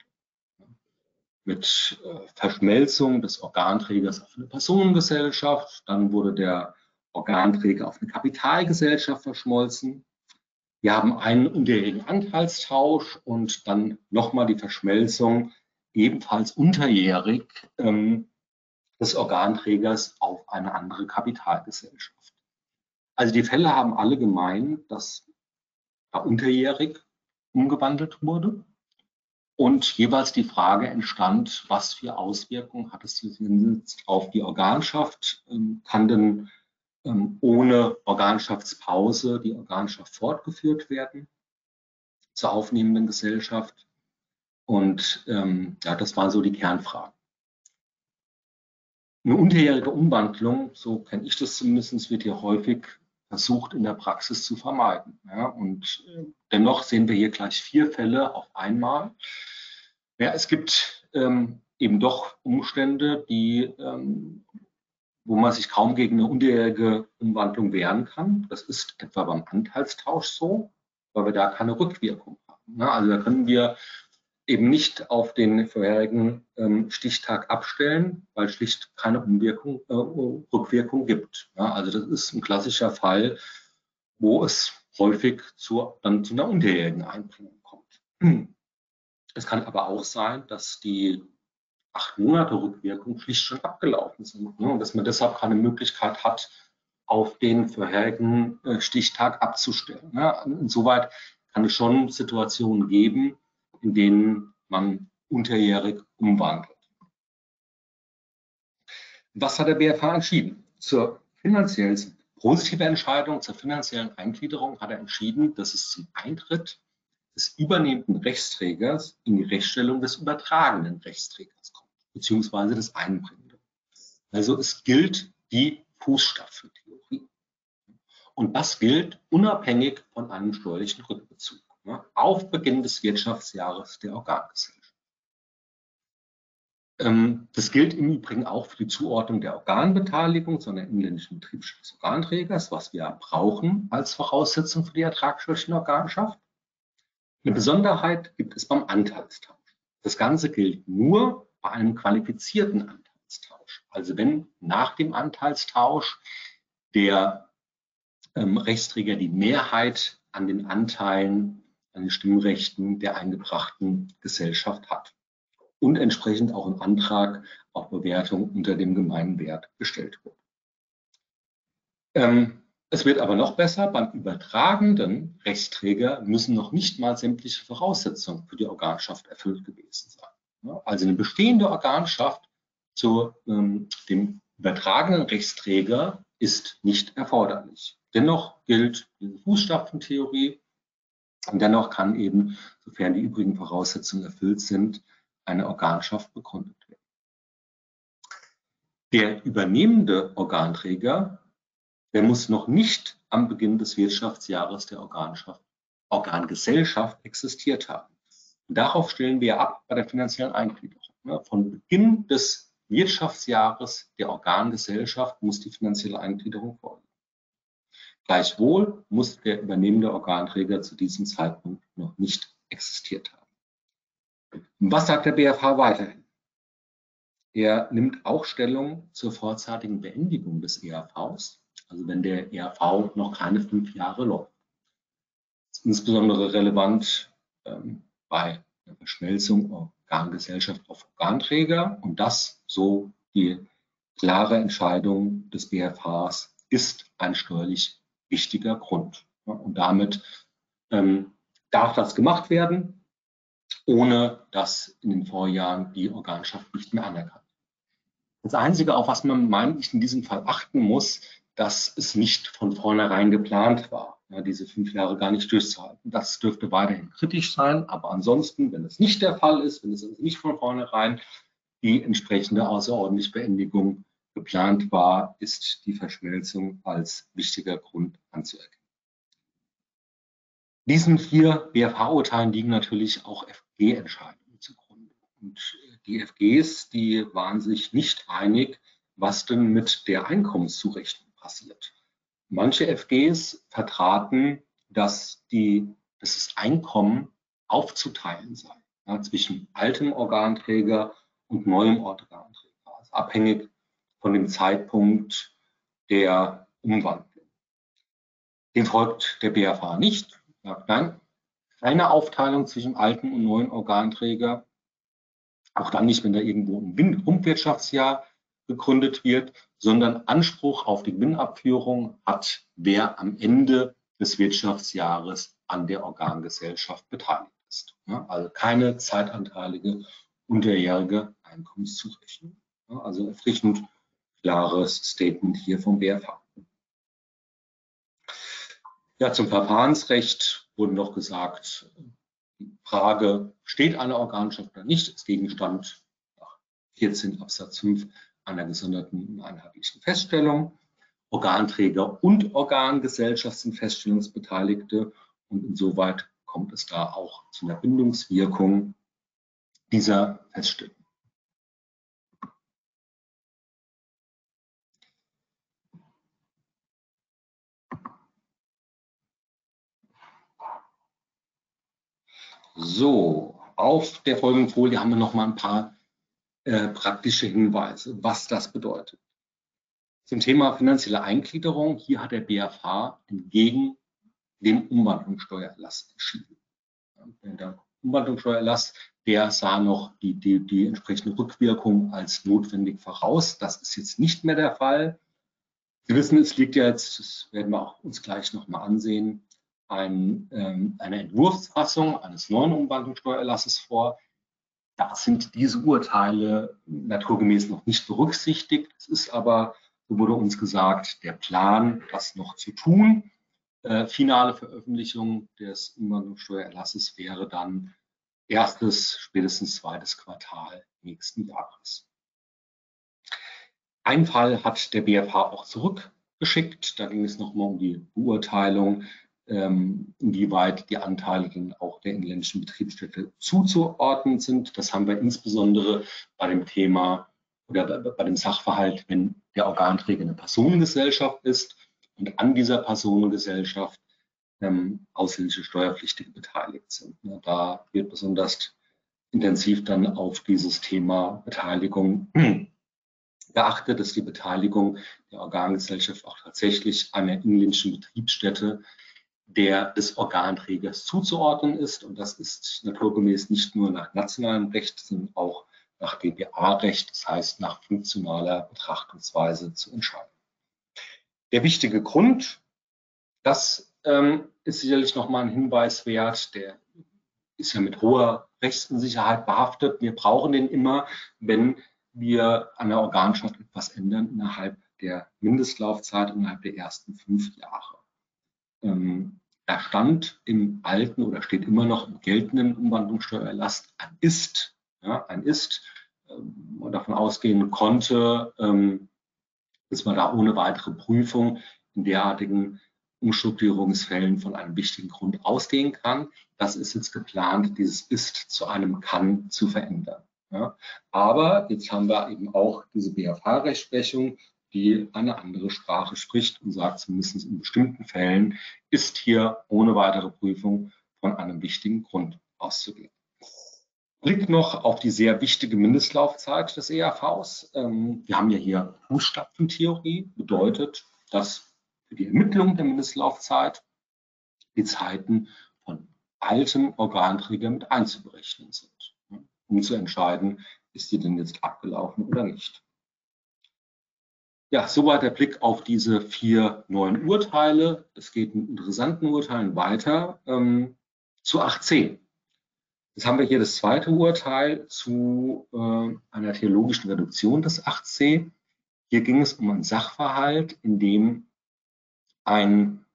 Mit äh, Verschmelzung des Organträgers auf eine Personengesellschaft, dann wurde der Organträger auf eine Kapitalgesellschaft verschmolzen. Wir haben einen unterjährigen Anteilstausch und dann nochmal die Verschmelzung ebenfalls unterjährig ähm, des Organträgers auf eine andere Kapitalgesellschaft. Also die Fälle haben alle gemein, dass da unterjährig umgewandelt wurde. Und jeweils die Frage entstand, was für Auswirkungen hat es auf die Organschaft? Ähm, kann denn ohne Organschaftspause die Organschaft fortgeführt werden zur aufnehmenden Gesellschaft? Und ähm, ja, das waren so die Kernfragen. Eine unterjährige Umwandlung, so kenne ich das zumindest, wird hier häufig versucht in der Praxis zu vermeiden. Ja, und äh, dennoch sehen wir hier gleich vier Fälle auf einmal. Ja, es gibt ähm, eben doch Umstände, die, ähm, wo man sich kaum gegen eine unterjährige Umwandlung wehren kann. Das ist etwa beim Anteilstausch so, weil wir da keine Rückwirkung haben. Ja, also da können wir eben nicht auf den vorherigen ähm, Stichtag abstellen, weil schlicht keine Umwirkung, äh, Rückwirkung gibt. Ja, also das ist ein klassischer Fall, wo es häufig zu, dann zu einer unterjährigen Einbringung kommt. Es kann aber auch sein, dass die acht Monate Rückwirkung schlicht schon abgelaufen sind ne, und dass man deshalb keine Möglichkeit hat, auf den vorherigen äh, Stichtag abzustellen. Ja, insoweit kann es schon Situationen geben, in denen man unterjährig umwandelt. Was hat der BFH entschieden? Zur finanziellen positive Entscheidung, zur finanziellen Eingliederung hat er entschieden, dass es zum Eintritt des übernehmenden Rechtsträgers in die Rechtsstellung des übertragenen Rechtsträgers kommt, beziehungsweise des Einbringenden. Also es gilt die Fußstapfentheorie. Und das gilt unabhängig von einem steuerlichen Rückbezug ne, auf Beginn des Wirtschaftsjahres der Organgesellschaft. Ähm, das gilt im Übrigen auch für die Zuordnung der Organbeteiligung einer inländischen Betriebsstätte des Organträgers, was wir brauchen als Voraussetzung für die ertragsteuerliche Organschaft. Eine Besonderheit gibt es beim Anteilstausch. Das Ganze gilt nur bei einem qualifizierten Anteilstausch. Also wenn nach dem Anteilstausch der ähm, Rechtsträger die Mehrheit an den Anteilen an den Stimmrechten der eingebrachten Gesellschaft hat und entsprechend auch ein Antrag auf Bewertung unter dem Gemeinwert gestellt wird. Ähm, es wird aber noch besser, beim übertragenden Rechtsträger müssen noch nicht mal sämtliche Voraussetzungen für die Organschaft erfüllt gewesen sein. Also eine bestehende Organschaft zu ähm, dem übertragenen Rechtsträger ist nicht erforderlich. Dennoch gilt diese Fußstapfentheorie und dennoch kann eben, sofern die übrigen Voraussetzungen erfüllt sind, eine Organschaft begründet werden. Der übernehmende Organträger, der muss noch nicht am Beginn des Wirtschaftsjahres der Organgesellschaft existiert haben. Und darauf stellen wir ab bei der finanziellen Eingliederung. Von Beginn des Wirtschaftsjahres der Organgesellschaft muss die finanzielle Eingliederung folgen. Gleichwohl muss der übernehmende Organträger zu diesem Zeitpunkt noch nicht existiert haben. Was sagt der BFH weiterhin? Er nimmt auch Stellung zur vorzeitigen Beendigung des ERVs, also wenn der ERV noch keine fünf Jahre läuft. Insbesondere relevant ähm, bei der Verschmelzung Organgesellschaft auf Organträger und das, so die klare Entscheidung des BFHs, ist ein steuerlich wichtiger Grund. Und damit ähm, darf das gemacht werden, ohne dass in den Vorjahren die Organschaft nicht mehr anerkannt Das Einzige, auf was man meint, in diesem Fall achten muss, dass es nicht von vornherein geplant war ja, diese fünf Jahre gar nicht durchzuhalten. Das dürfte weiterhin kritisch sein, aber ansonsten, wenn es nicht der Fall ist, wenn es also nicht von vornherein die entsprechende außerordentliche Beendigung geplant war, ist die Verschmelzung als wichtiger Grund anzuerkennen. Diesen vier BFH-Urteilen liegen natürlich auch FG-Entscheidungen zugrunde. Und die FGs, die waren sich nicht einig, was denn mit der Einkommenszurechnung passiert. Manche FGs vertraten, dass, die, dass das Einkommen aufzuteilen sei ja, zwischen altem Organträger und neuem Organträger, also abhängig von dem Zeitpunkt der Umwandlung. Dem folgt der BFH nicht. Sagt, nein, keine Aufteilung zwischen alten und neuen Organträger, auch dann nicht, wenn da irgendwo ein Grundwirtschaftsjahr gegründet wird, sondern Anspruch auf die Gewinnabführung hat, wer am Ende des Wirtschaftsjahres an der Organgesellschaft beteiligt ist. Also keine zeitanteilige unterjährige Einkommenszurechnung. Also erfrischend klares Statement hier vom BFH. Ja, zum Verfahrensrecht wurde noch gesagt, die Frage, steht eine Organschaft oder nicht, ist Gegenstand nach 14 Absatz 5 einer gesonderten einheitlichen Feststellung. Organträger und Organgesellschaft sind Feststellungsbeteiligte und insoweit kommt es da auch zu einer Bindungswirkung dieser Feststellung. So, auf der folgenden Folie haben wir noch mal ein paar äh, praktische Hinweise, was das bedeutet. Zum Thema finanzielle Eingliederung, hier hat der BFH entgegen dem Umwandlungssteuererlass entschieden. Der Umwandlungssteuererlass, der sah noch die, die, die entsprechende Rückwirkung als notwendig voraus. Das ist jetzt nicht mehr der Fall. Sie wissen, es liegt ja jetzt, das werden wir auch uns gleich nochmal ansehen, ein, ähm, eine Entwurfsfassung eines neuen Umwandlungssteuererlasses vor, da sind diese Urteile naturgemäß noch nicht berücksichtigt. Es ist aber, so wurde uns gesagt, der Plan, das noch zu tun. Äh, finale Veröffentlichung des Umwandlungssteuererlasses wäre dann erstes, spätestens zweites Quartal nächsten Jahres. Ein Fall hat der BFH auch zurückgeschickt. Da ging es nochmal um die Beurteilung ähm, inwieweit die Anteile dann auch der inländischen Betriebsstätte zuzuordnen sind. Das haben wir insbesondere bei dem Thema oder bei dem Sachverhalt, wenn der Organträger eine Personengesellschaft ist und an dieser Personengesellschaft ähm, ausländische Steuerpflichtige beteiligt sind. Da wird besonders intensiv dann auf dieses Thema Beteiligung geachtet, dass die Beteiligung der Organgesellschaft auch tatsächlich einer inländischen Betriebsstätte der des Organträgers zuzuordnen ist. Und das ist naturgemäß nicht nur nach nationalem Recht, sondern auch nach BPA-Recht, das heißt nach funktionaler Betrachtungsweise zu entscheiden. Der wichtige Grund, das ähm, ist sicherlich nochmal ein Hinweis wert, der ist ja mit hoher Rechtsunsicherheit behaftet. Wir brauchen den immer, wenn wir an der Organschaft etwas ändern innerhalb der Mindestlaufzeit innerhalb der ersten fünf Jahre. Ähm, da stand im alten oder steht immer noch im geltenden Umwandlungssteuererlass ein Ist, ja, ein Ist, ähm, man davon ausgehen konnte, ähm, dass man da ohne weitere Prüfung in derartigen Umstrukturierungsfällen von einem wichtigen Grund ausgehen kann. Das ist jetzt geplant, dieses Ist zu einem Kann zu verändern. Ja. Aber jetzt haben wir eben auch diese BFH-Rechtsprechung, die eine andere Sprache spricht und sagt, zumindest in bestimmten Fällen ist hier ohne weitere Prüfung von einem wichtigen Grund auszugehen. Blick noch auf die sehr wichtige Mindestlaufzeit des ERVs. Ähm, wir haben ja hier Fußstapfentheorie, bedeutet, dass für die Ermittlung der Mindestlaufzeit die Zeiten von alten Organträgern mit einzuberechnen sind, um zu entscheiden, ist die denn jetzt abgelaufen oder nicht. Ja, soweit der Blick auf diese vier neuen Urteile. Es geht mit interessanten Urteilen weiter ähm, zu 8c. Jetzt haben wir hier das zweite Urteil zu äh, einer theologischen Reduktion des 8c. Hier ging es um einen Sachverhalt, in dem ein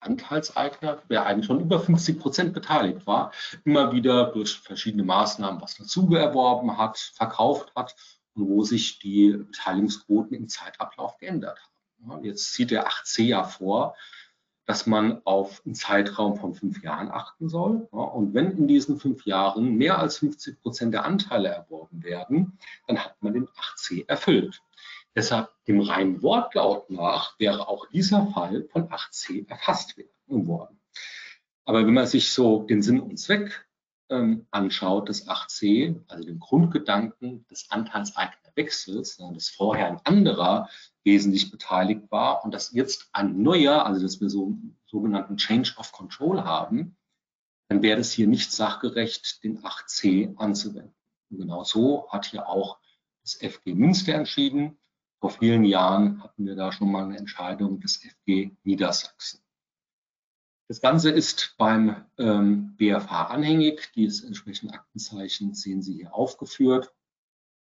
Anteilseigner, der eigentlich schon über 50 Prozent beteiligt war, immer wieder durch verschiedene Maßnahmen was dazu erworben hat, verkauft hat und wo sich die Beteiligungsquoten im Zeitablauf geändert haben. Jetzt sieht der 8c ja vor, dass man auf einen Zeitraum von fünf Jahren achten soll. Und wenn in diesen fünf Jahren mehr als 50 Prozent der Anteile erworben werden, dann hat man den 8c erfüllt. Deshalb dem reinen Wortlaut nach wäre auch dieser Fall von 8c erfasst worden. Aber wenn man sich so den Sinn und Zweck ähm, anschaut, des 8c, also den Grundgedanken des Anteilseignerwechsels, ne, dass vorher ein anderer wesentlich beteiligt war und dass jetzt ein neuer, also dass wir so sogenannten Change of Control haben, dann wäre es hier nicht sachgerecht, den 8c anzuwenden. Und genau so hat hier auch das FG Münster entschieden. Vor vielen Jahren hatten wir da schon mal eine Entscheidung des FG Niedersachsen. Das Ganze ist beim ähm, BFH anhängig. Dieses entsprechende Aktenzeichen sehen Sie hier aufgeführt.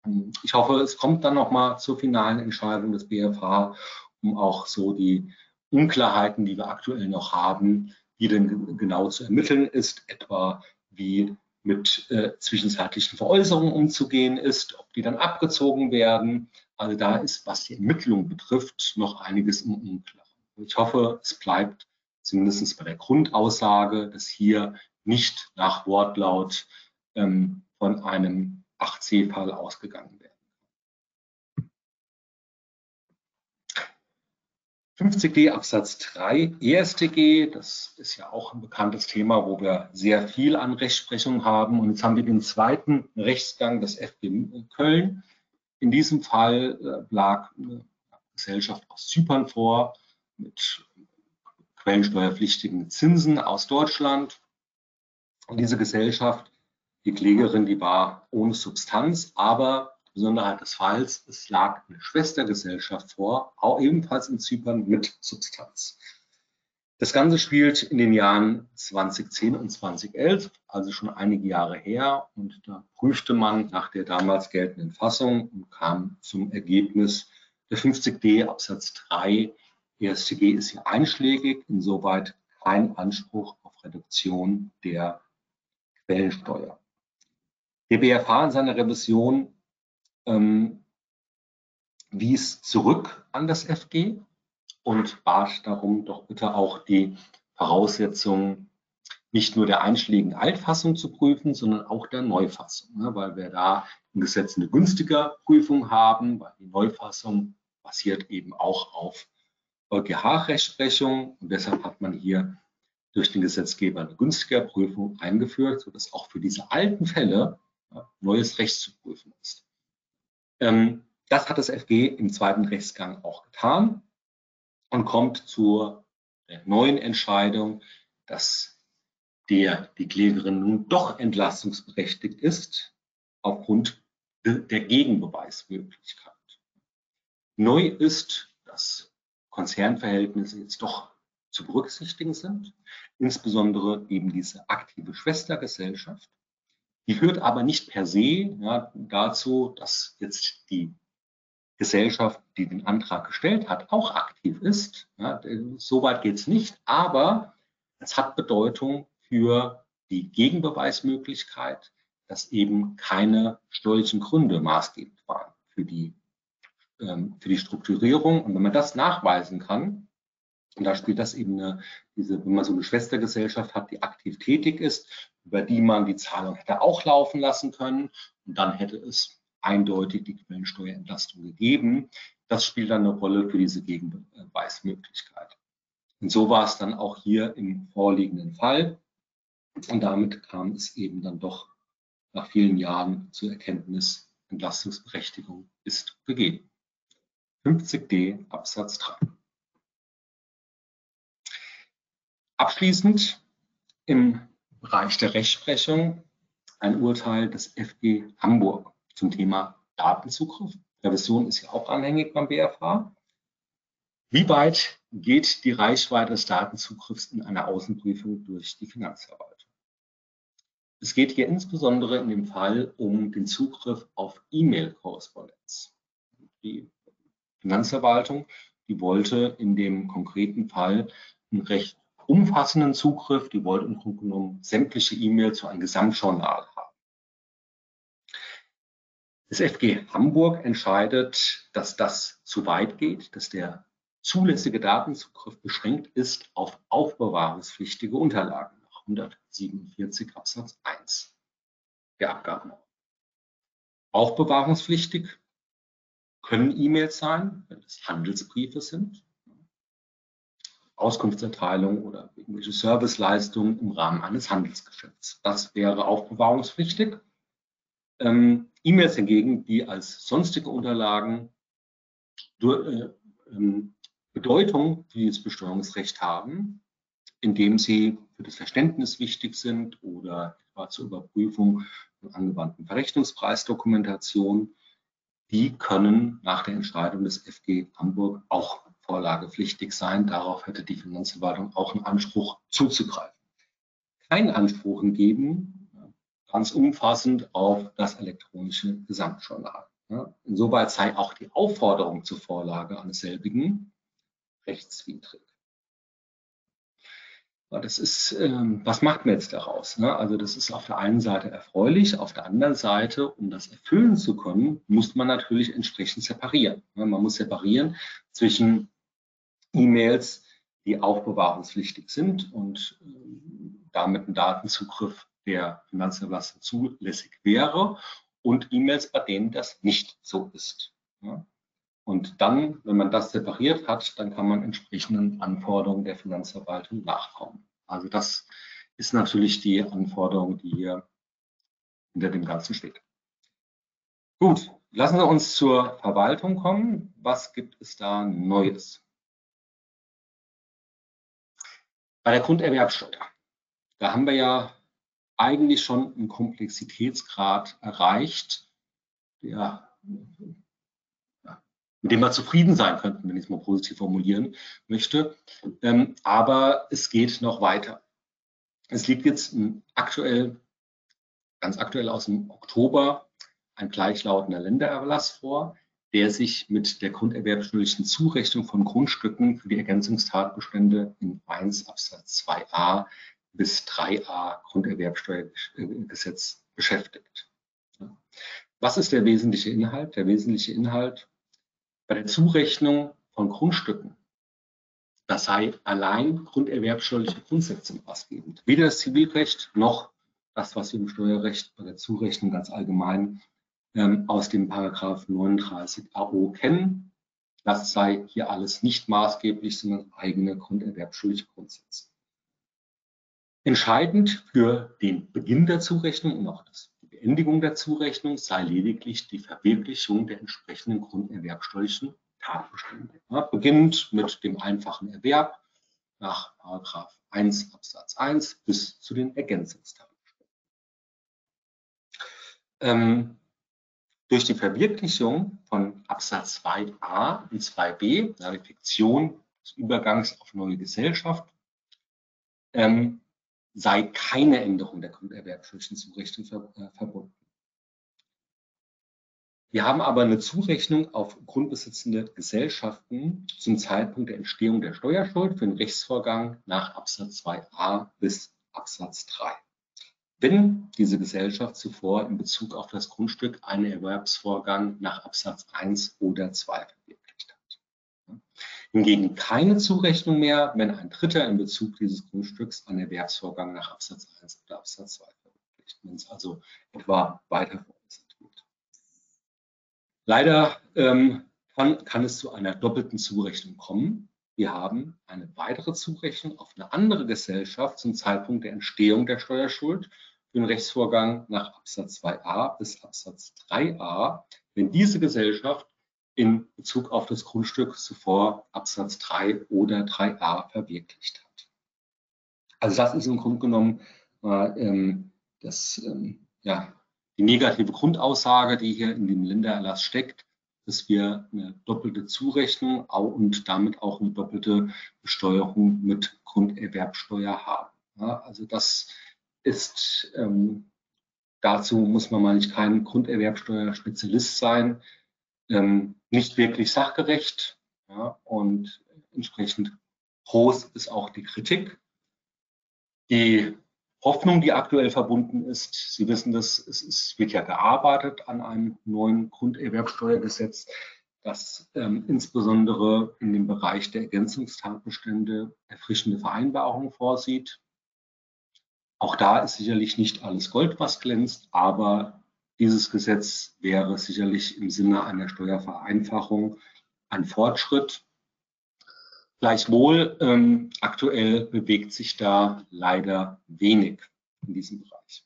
Ähm, ich hoffe, es kommt dann nochmal zur finalen Entscheidung des BFH, um auch so die Unklarheiten, die wir aktuell noch haben, wie denn genau zu ermitteln ist, etwa wie mit äh, zwischenzeitlichen Veräußerungen umzugehen ist, ob die dann abgezogen werden. Also da ist, was die Ermittlung betrifft, noch einiges im Unklaren. Ich hoffe, es bleibt zumindest bei der Grundaussage, dass hier nicht nach Wortlaut ähm, von einem 8c-Fall ausgegangen werden 50d Absatz 3 EStG, das ist ja auch ein bekanntes Thema, wo wir sehr viel an Rechtsprechung haben. Und jetzt haben wir den zweiten Rechtsgang des FG Köln. In diesem Fall äh, lag eine Gesellschaft aus Zypern vor mit quellensteuerpflichtigen Zinsen aus Deutschland. Und diese Gesellschaft, die Klägerin, die war ohne Substanz, aber Besonderheit des Falls, es lag eine Schwestergesellschaft vor, auch ebenfalls in Zypern mit Substanz. Das Ganze spielt in den Jahren 2010 und 2011, also schon einige Jahre her. Und da prüfte man nach der damals geltenden Fassung und kam zum Ergebnis der 50d Absatz 3 ESTG ist hier einschlägig, insoweit kein Anspruch auf Reduktion der Quellensteuer. Der BFH in seiner Revision ähm, wies zurück an das FG und bat darum, doch bitte auch die Voraussetzungen nicht nur der einschlägigen Altfassung zu prüfen, sondern auch der Neufassung, ne, weil wir da im Gesetz eine günstige Prüfung haben, weil die Neufassung basiert eben auch auf EuGH-Rechtsprechung und deshalb hat man hier durch den Gesetzgeber eine günstige Prüfung eingeführt, sodass auch für diese alten Fälle neues Recht zu prüfen ist. Ähm, das hat das FG im zweiten Rechtsgang auch getan und kommt zur neuen Entscheidung, dass der, die Klägerin nun doch entlastungsberechtigt ist aufgrund der Gegenbeweismöglichkeit. Neu ist, dass Konzernverhältnisse jetzt doch zu berücksichtigen sind, insbesondere eben diese aktive Schwestergesellschaft. Die führt aber nicht per se ja, dazu, dass jetzt die Gesellschaft, die den Antrag gestellt hat, auch aktiv ist. Ja, Soweit geht es nicht, aber es hat Bedeutung für die Gegenbeweismöglichkeit, dass eben keine steuerlichen Gründe maßgebend waren für die, ähm, für die Strukturierung. Und wenn man das nachweisen kann, und da spielt das eben eine, diese, wenn man so eine Schwestergesellschaft hat, die aktiv tätig ist, über die man die Zahlung hätte auch laufen lassen können und dann hätte es eindeutig die Quellensteuerentlastung gegeben. Das spielt dann eine Rolle für diese Gegenbeweismöglichkeit. Und so war es dann auch hier im vorliegenden Fall. Und damit kam es eben dann doch nach vielen Jahren zur Erkenntnis, Entlastungsberechtigung ist gegeben. 50d Absatz 3. Abschließend im Bereich der Rechtsprechung ein Urteil des FG Hamburg zum Thema Datenzugriff. Revision ist ja auch anhängig beim BFH. Wie weit geht die Reichweite des Datenzugriffs in einer Außenprüfung durch die Finanzverwaltung? Es geht hier insbesondere in dem Fall um den Zugriff auf E-Mail-Korrespondenz. Die Finanzverwaltung, die wollte in dem konkreten Fall einen recht umfassenden Zugriff, die wollte im Grunde genommen sämtliche E-Mails zu einem Gesamtjournal haben. Das FG Hamburg entscheidet, dass das zu weit geht, dass der zulässige Datenzugriff beschränkt ist auf aufbewahrungspflichtige Unterlagen nach 147 Absatz 1 der Abgabenordnung. Aufbewahrungspflichtig können E-Mails sein, wenn es Handelsbriefe sind, Auskunftserteilung oder irgendwelche Serviceleistungen im Rahmen eines Handelsgeschäfts. Das wäre aufbewahrungspflichtig. Ähm, E-Mails hingegen, die als sonstige Unterlagen äh, ähm, Bedeutung für das Besteuerungsrecht haben, indem sie für das Verständnis wichtig sind oder zur Überprüfung von angewandten Verrechnungspreisdokumentation, die können nach der Entscheidung des FG Hamburg auch vorlagepflichtig sein. Darauf hätte die Finanzverwaltung auch einen Anspruch zuzugreifen. Keinen Anspruch geben, ganz umfassend auf das elektronische Gesamtjournal. Insoweit sei auch die Aufforderung zur Vorlage eines selbigen rechtswidrig. Das ist, ähm, was macht man jetzt daraus? Ne? Also das ist auf der einen Seite erfreulich, auf der anderen Seite, um das erfüllen zu können, muss man natürlich entsprechend separieren. Ne? Man muss separieren zwischen E-Mails, die aufbewahrungspflichtig sind und ähm, damit ein Datenzugriff der Finanzverwaltung zulässig wäre und E-Mails, bei denen das nicht so ist. Und dann, wenn man das separiert hat, dann kann man entsprechenden Anforderungen der Finanzverwaltung nachkommen. Also das ist natürlich die Anforderung, die hier hinter dem Ganzen steht. Gut, lassen wir uns zur Verwaltung kommen. Was gibt es da Neues? Bei der Grunderwerbsteuer, da haben wir ja eigentlich schon einen Komplexitätsgrad erreicht, der mit dem wir zufrieden sein könnten, wenn ich es mal positiv formulieren möchte. Ähm, aber es geht noch weiter. Es liegt jetzt aktuell, ganz aktuell aus dem Oktober, ein gleichlautender Ländererlass vor, der sich mit der grunderwerbsteuerlichen Zurechnung von Grundstücken für die Ergänzungstatbestände in 1 Absatz 2a bis 3a Grunderwerbsteuergesetz beschäftigt. Was ist der wesentliche Inhalt? Der wesentliche Inhalt bei der Zurechnung von Grundstücken, das sei allein grunderwerbsteuerliche Grundsätze maßgebend. Weder das Zivilrecht noch das, was wir im Steuerrecht bei der Zurechnung ganz allgemein ähm, aus dem Paragraph 39 AO kennen. Das sei hier alles nicht maßgeblich, sondern eigene grunderwerbsteuerliche Grundsätze. Entscheidend für den Beginn der Zurechnung und auch das Beendigung der Zurechnung sei lediglich die Verwirklichung der entsprechenden grunderwerbsteuerlichen Tatbestände. Ja, beginnend mit dem einfachen Erwerb nach 1 Absatz 1 bis zu den Ergänzungstatbeständen. Ähm, durch die Verwirklichung von Absatz 2a und 2b, der Fiktion des Übergangs auf neue Gesellschaft, ähm, sei keine Änderung der Grunderwerbsrechtlichen Zurechnung ver, äh, verbunden. Wir haben aber eine Zurechnung auf grundbesitzende Gesellschaften zum Zeitpunkt der Entstehung der Steuerschuld für den Rechtsvorgang nach Absatz 2a bis Absatz 3. Wenn diese Gesellschaft zuvor in Bezug auf das Grundstück einen Erwerbsvorgang nach Absatz 1 oder 2 verwirklicht. Hingegen keine Zurechnung mehr, wenn ein Dritter in Bezug dieses Grundstücks einen Erwerbsvorgang nach Absatz 1 oder Absatz 2 verwirklicht, wenn es also etwa weiter Leider ähm, kann, kann es zu einer doppelten Zurechnung kommen. Wir haben eine weitere Zurechnung auf eine andere Gesellschaft zum Zeitpunkt der Entstehung der Steuerschuld für den Rechtsvorgang nach Absatz 2a bis Absatz 3a, wenn diese Gesellschaft in Bezug auf das Grundstück zuvor Absatz 3 oder 3a verwirklicht hat. Also das ist im Grunde genommen äh, ähm, das, ähm, ja, die negative Grundaussage, die hier in dem Ländererlass steckt, dass wir eine doppelte Zurechnung und damit auch eine doppelte Besteuerung mit Grunderwerbsteuer haben. Ja, also das ist, ähm, dazu muss man mal nicht kein Grunderwerbsteuerspezialist sein, ähm, nicht wirklich sachgerecht ja, und entsprechend groß ist auch die Kritik. Die Hoffnung, die aktuell verbunden ist. Sie wissen das, es, es wird ja gearbeitet an einem neuen Grunderwerbsteuergesetz, das ähm, insbesondere in dem Bereich der Ergänzungstatbestände erfrischende Vereinbarungen vorsieht. Auch da ist sicherlich nicht alles Gold, was glänzt, aber dieses Gesetz wäre sicherlich im Sinne einer Steuervereinfachung ein Fortschritt. Gleichwohl, ähm, aktuell bewegt sich da leider wenig in diesem Bereich.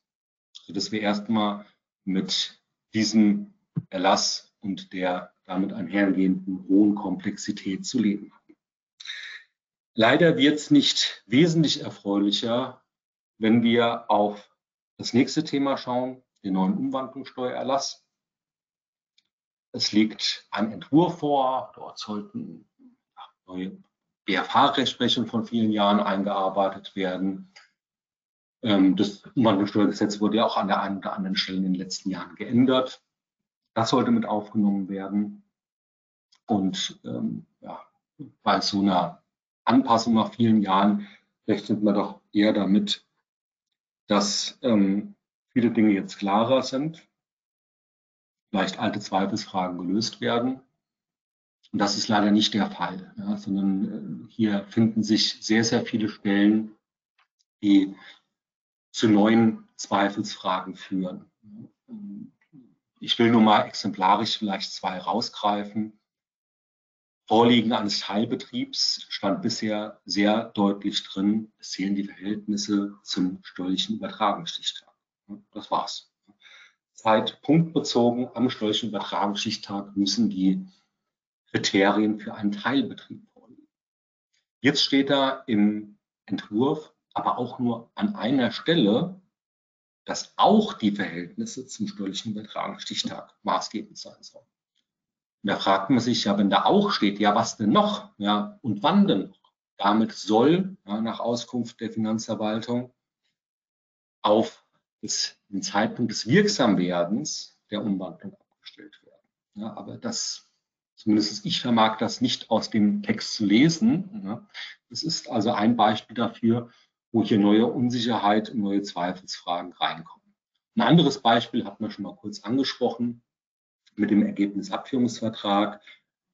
Sodass wir erstmal mit diesem Erlass und der damit einhergehenden hohen Komplexität zu leben haben. Leider wird es nicht wesentlich erfreulicher, wenn wir auf das nächste Thema schauen, den neuen Umwandlungssteuererlass. Es liegt ein Entwurf vor, dort sollten neue BFH-Rechtsprechung von vielen Jahren eingearbeitet werden. Ähm, das Umwandlungssteuergesetz wurde ja auch an der einen oder anderen Stelle in den letzten Jahren geändert. Das sollte mit aufgenommen werden. Und ähm, ja, bei so einer Anpassung nach vielen Jahren rechnet man doch eher damit, dass ähm, viele Dinge jetzt klarer sind, vielleicht alte Zweifelsfragen gelöst werden und das ist leider nicht der Fall, ja, sondern äh, hier finden sich sehr, sehr viele Stellen, die zu neuen Zweifelsfragen führen. Ich will nur mal exemplarisch vielleicht zwei rausgreifen. Vorliegen eines Teilbetriebs stand bisher sehr deutlich drin, es zählen die Verhältnisse zum steuerlichen Übertragungsstichtag. Das war's. Zeitpunktbezogen am steuerlichen Übertragungsstichtag müssen die Kriterien für einen Teilbetrieb vorliegen. Jetzt steht da im Entwurf aber auch nur an einer Stelle, dass auch die Verhältnisse zum steuerlichen Übertragungsstichtag maßgebend sein sollen. Und da fragt man sich ja, wenn da auch steht, ja, was denn noch? Ja, und wann denn noch? Damit soll ja, nach Auskunft der Finanzverwaltung auf das, den Zeitpunkt des Wirksamwerdens der Umwandlung abgestellt werden. Ja, aber das Zumindest ich vermag das nicht aus dem Text zu lesen. Das ist also ein Beispiel dafür, wo hier neue Unsicherheit und neue Zweifelsfragen reinkommen. Ein anderes Beispiel hat man schon mal kurz angesprochen mit dem Ergebnisabführungsvertrag.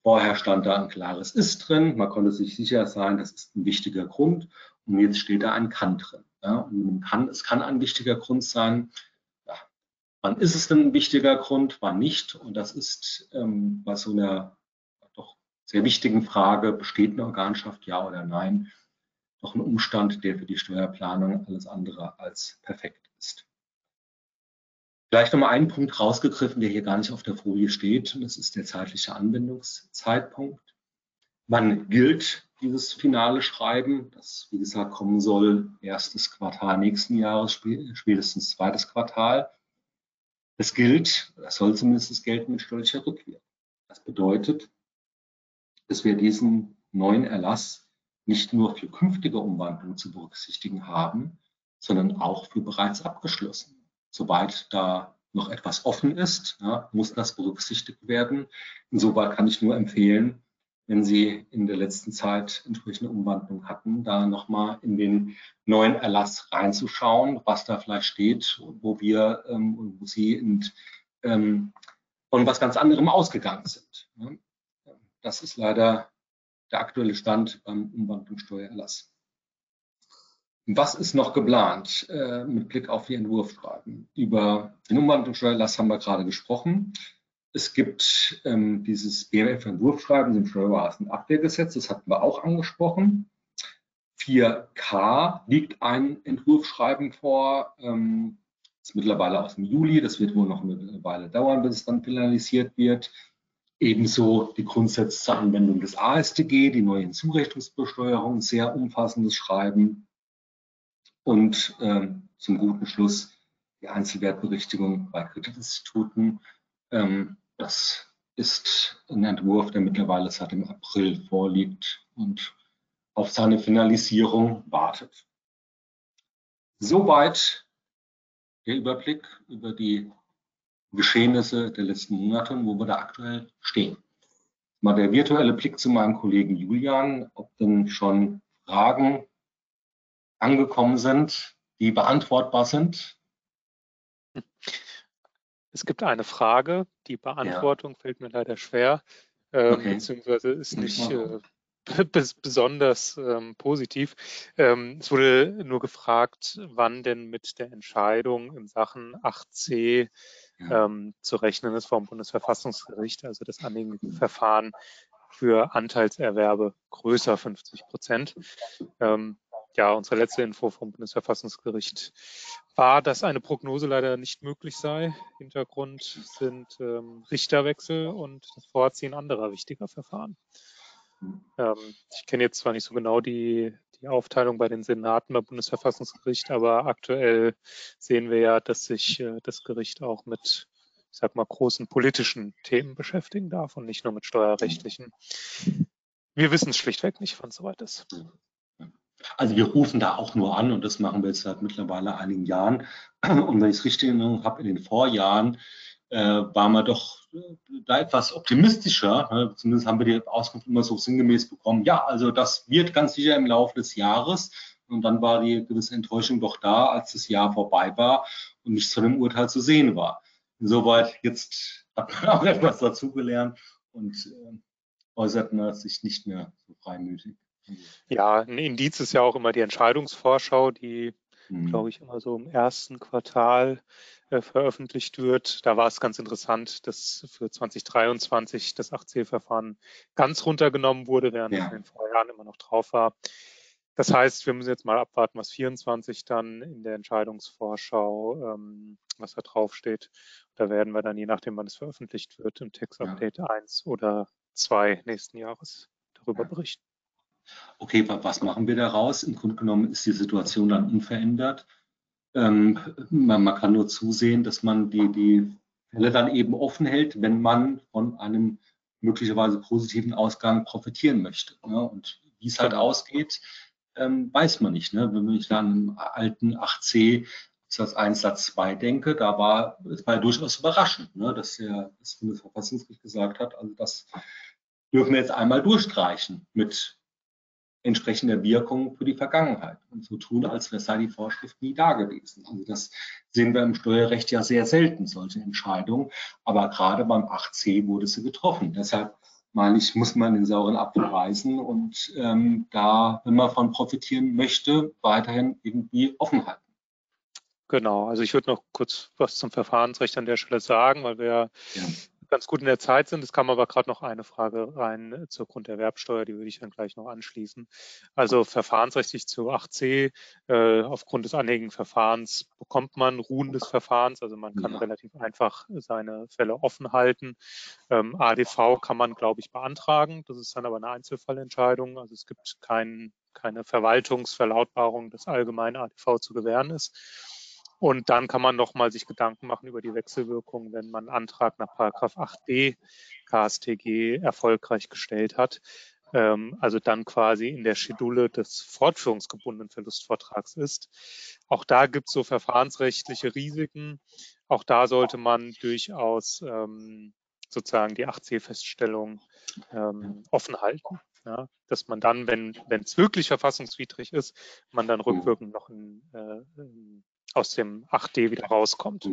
Vorher stand da ein klares Ist drin. Man konnte sich sicher sein, das ist ein wichtiger Grund. Und jetzt steht da ein Kann drin. Ja, kann, es kann ein wichtiger Grund sein. Ja, wann ist es denn ein wichtiger Grund, wann nicht? Und das ist ähm, bei so einer doch sehr wichtigen Frage, besteht eine Organschaft, ja oder nein, doch ein Umstand, der für die Steuerplanung alles andere als perfekt ist. Vielleicht nochmal einen Punkt rausgegriffen, der hier gar nicht auf der Folie steht. Das ist der zeitliche Anwendungszeitpunkt. Wann gilt dieses finale Schreiben, das wie gesagt kommen soll, erstes Quartal nächsten Jahres, spätestens zweites Quartal. Es gilt, das soll zumindest gelten mit steuerlicher Rückkehr. Das bedeutet, dass wir diesen neuen Erlass nicht nur für künftige Umwandlungen zu berücksichtigen haben, sondern auch für bereits abgeschlossen, soweit da noch etwas offen ist, ja, muss das berücksichtigt werden. Insoweit kann ich nur empfehlen, wenn Sie in der letzten Zeit entsprechende Umwandlung hatten, da nochmal in den neuen Erlass reinzuschauen, was da vielleicht steht, wo wir ähm, und wo Sie in, ähm, von was ganz anderem ausgegangen sind. Ja. Das ist leider der aktuelle Stand beim Umwandlungssteuererlass. Was ist noch geplant äh, mit Blick auf die Entwurfsschreiben? Über den Umwandlungssteuererlass haben wir gerade gesprochen. Es gibt ähm, dieses BMF-Entwurfsschreiben im Steueroasenabwehrgesetz, das hatten wir auch angesprochen. 4K liegt ein Entwurfsschreiben vor, ähm, ist mittlerweile aus dem Juli, das wird wohl noch eine Weile dauern, bis es dann finalisiert wird. Ebenso die Grundsätze zur Anwendung des AStG, die neue Hinzurechnungsbesteuerung, sehr umfassendes Schreiben. Und ähm, zum guten Schluss die Einzelwertberichtigung bei Kreditinstituten. Ähm, das ist ein Entwurf, der mittlerweile seit dem April vorliegt und auf seine Finalisierung wartet. Soweit der Überblick über die Geschehnisse der letzten Monate und wo wir da aktuell stehen. Mal der virtuelle Blick zu meinem Kollegen Julian, ob denn schon Fragen angekommen sind, die beantwortbar sind. Es gibt eine Frage, die Beantwortung ja. fällt mir leider schwer, äh, okay. beziehungsweise ist nicht äh, besonders ähm, positiv. Ähm, es wurde nur gefragt, wann denn mit der Entscheidung in Sachen 8c ja. ähm, zu rechnen ist vom Bundesverfassungsgericht, also das Anliegensverfahren für Anteilserwerbe größer 50 Prozent. Ähm, ja, unsere letzte Info vom Bundesverfassungsgericht war, dass eine Prognose leider nicht möglich sei. Hintergrund sind ähm, Richterwechsel und das Vorziehen anderer wichtiger Verfahren. Ähm, ich kenne jetzt zwar nicht so genau die, die Aufteilung bei den Senaten beim Bundesverfassungsgericht, aber aktuell sehen wir ja, dass sich äh, das Gericht auch mit, ich sag mal, großen politischen Themen beschäftigen darf und nicht nur mit steuerrechtlichen. Wir wissen es schlichtweg nicht, wann es soweit ist. Also wir rufen da auch nur an und das machen wir jetzt seit mittlerweile einigen Jahren. Und wenn ich es richtig in Erinnerung habe, in den Vorjahren äh, war man doch äh, da etwas optimistischer. Ne? Zumindest haben wir die Auskunft immer so sinngemäß bekommen. Ja, also das wird ganz sicher im Laufe des Jahres. Und dann war die gewisse Enttäuschung doch da, als das Jahr vorbei war und nichts von dem Urteil zu sehen war. Insoweit jetzt hat man auch etwas dazugelernt und äh, äußert man sich nicht mehr so freimütig. Ja, ein Indiz ist ja auch immer die Entscheidungsvorschau, die, mhm. glaube ich, immer so im ersten Quartal äh, veröffentlicht wird. Da war es ganz interessant, dass für 2023 das 8C-Verfahren ganz runtergenommen wurde, während ja. es in den Vorjahren immer noch drauf war. Das heißt, wir müssen jetzt mal abwarten, was 24 dann in der Entscheidungsvorschau, ähm, was da draufsteht. Da werden wir dann, je nachdem, wann es veröffentlicht wird, im Text-Update ja. 1 oder 2 nächsten Jahres darüber ja. berichten. Okay, was machen wir daraus? Im Grunde genommen ist die Situation dann unverändert. Ähm, man, man, kann nur zusehen, dass man die, die Fälle dann eben offen hält, wenn man von einem möglicherweise positiven Ausgang profitieren möchte. Ne? Und wie es halt ausgeht, ähm, weiß man nicht. Ne? Wenn ich dann im alten 8c Satz 1, Satz 2 denke, da war es war ja durchaus überraschend, ne? dass der, das Bundesverfassungsgericht gesagt hat, also das dürfen wir jetzt einmal durchstreichen mit entsprechende Wirkung für die Vergangenheit und so tun, als wäre sei die Vorschrift nie da gewesen. Also das sehen wir im Steuerrecht ja sehr selten, solche Entscheidungen. Aber gerade beim 8c wurde sie getroffen. Deshalb meine ich, muss man den sauren Apfel reißen und ähm, da, wenn man davon profitieren möchte, weiterhin irgendwie offen halten. Genau, also ich würde noch kurz was zum Verfahrensrecht an der Stelle sagen, weil wir ja ganz gut in der Zeit sind. Es kam aber gerade noch eine Frage rein äh, zur Grunderwerbsteuer, die würde ich dann gleich noch anschließen. Also verfahrensrechtlich zu 8c, äh, aufgrund des anhängigen Verfahrens bekommt man Ruhen des Verfahrens, also man kann ja. relativ einfach seine Fälle offen halten. Ähm, ADV kann man, glaube ich, beantragen. Das ist dann aber eine Einzelfallentscheidung. Also es gibt kein, keine Verwaltungsverlautbarung, dass allgemein ADV zu gewähren ist. Und dann kann man nochmal sich Gedanken machen über die Wechselwirkung, wenn man einen Antrag nach Paragraph 8d KSTG erfolgreich gestellt hat. Ähm, also dann quasi in der Schedule des fortführungsgebundenen Verlustvortrags ist. Auch da gibt es so verfahrensrechtliche Risiken. auch da sollte man durchaus ähm, sozusagen die 8c-Feststellung ähm, offen halten. Ja, dass man dann, wenn es wirklich verfassungswidrig ist, man dann rückwirkend noch in, äh, aus dem 8d wieder rauskommt.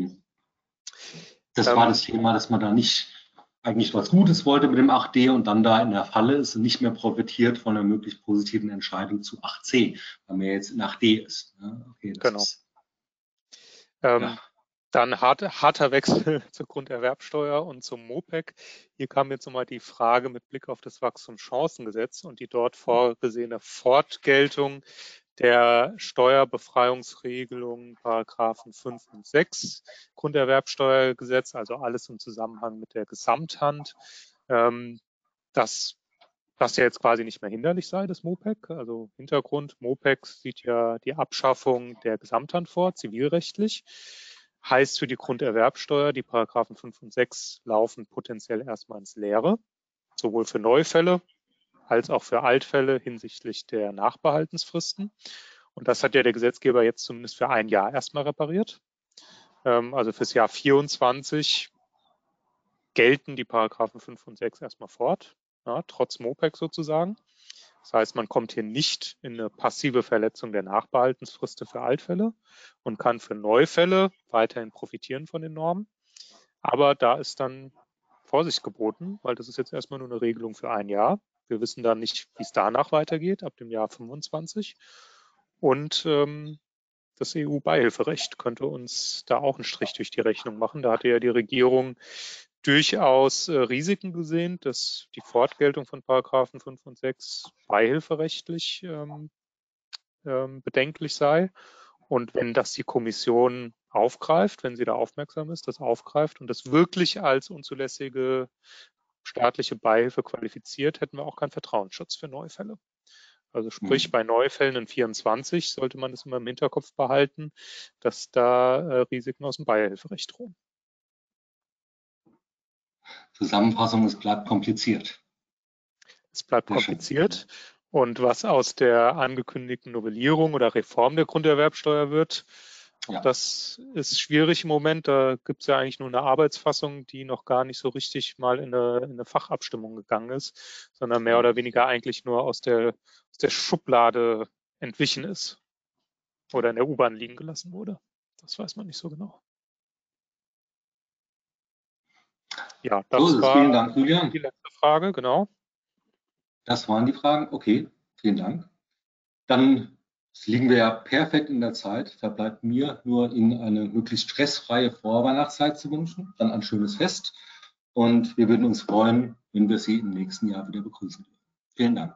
Das ähm, war das Thema, dass man da nicht eigentlich was Gutes wollte mit dem 8D und dann da in der Falle ist und nicht mehr profitiert von einer möglichst positiven Entscheidung zu 8C, weil man jetzt in 8D ist. Okay, genau. Ist, ähm, ja. Dann hart, harter Wechsel zur Grunderwerbsteuer und zum MOPEC. Hier kam jetzt nochmal die Frage mit Blick auf das Wachstumschancengesetz und die dort vorgesehene Fortgeltung der Steuerbefreiungsregelung Paragraphen 5 und 6 Grunderwerbsteuergesetz, also alles im Zusammenhang mit der Gesamthand, ähm, dass das ja jetzt quasi nicht mehr hinderlich sei, das MOPEC. Also Hintergrund, MOPEC sieht ja die Abschaffung der Gesamthand vor, zivilrechtlich. Heißt für die Grunderwerbsteuer, die Paragraphen 5 und 6 laufen potenziell erstmal ins Leere, sowohl für Neufälle als auch für Altfälle hinsichtlich der Nachbehaltensfristen. Und das hat ja der Gesetzgeber jetzt zumindest für ein Jahr erstmal repariert. Ähm, also fürs Jahr 24 gelten die Paragraphen 5 und 6 erstmal fort, ja, trotz MOPEC sozusagen. Das heißt, man kommt hier nicht in eine passive Verletzung der Nachbehaltensfriste für Altfälle und kann für Neufälle weiterhin profitieren von den Normen. Aber da ist dann Vorsicht geboten, weil das ist jetzt erstmal nur eine Regelung für ein Jahr. Wir wissen dann nicht, wie es danach weitergeht, ab dem Jahr 25. Und ähm, das EU-Beihilferecht könnte uns da auch einen Strich durch die Rechnung machen. Da hatte ja die Regierung durchaus äh, Risiken gesehen, dass die Fortgeltung von Paragraphen 5 und 6 beihilferechtlich ähm, ähm, bedenklich sei. Und wenn das die Kommission aufgreift, wenn sie da aufmerksam ist, das aufgreift und das wirklich als unzulässige staatliche Beihilfe qualifiziert, hätten wir auch keinen Vertrauensschutz für Neufälle. Also sprich, mhm. bei Neufällen in 24 sollte man das immer im Hinterkopf behalten, dass da äh, Risiken aus dem Beihilferecht drohen. Zusammenfassung, es bleibt kompliziert. Es bleibt Sehr kompliziert. Schön. Und was aus der angekündigten Novellierung oder Reform der Grunderwerbsteuer wird, ja. Das ist schwierig im Moment. Da gibt es ja eigentlich nur eine Arbeitsfassung, die noch gar nicht so richtig mal in eine, in eine Fachabstimmung gegangen ist, sondern mehr oder weniger eigentlich nur aus der, aus der Schublade entwichen ist oder in der U-Bahn liegen gelassen wurde. Das weiß man nicht so genau. Ja, das so, war vielen Dank, Julian. die letzte Frage, genau. Das waren die Fragen. Okay, vielen Dank. Dann Jetzt liegen wir ja perfekt in der Zeit. Verbleibt mir nur Ihnen eine möglichst stressfreie Vorweihnachtszeit zu wünschen, dann ein schönes Fest. Und wir würden uns freuen, wenn wir Sie im nächsten Jahr wieder begrüßen. Vielen Dank.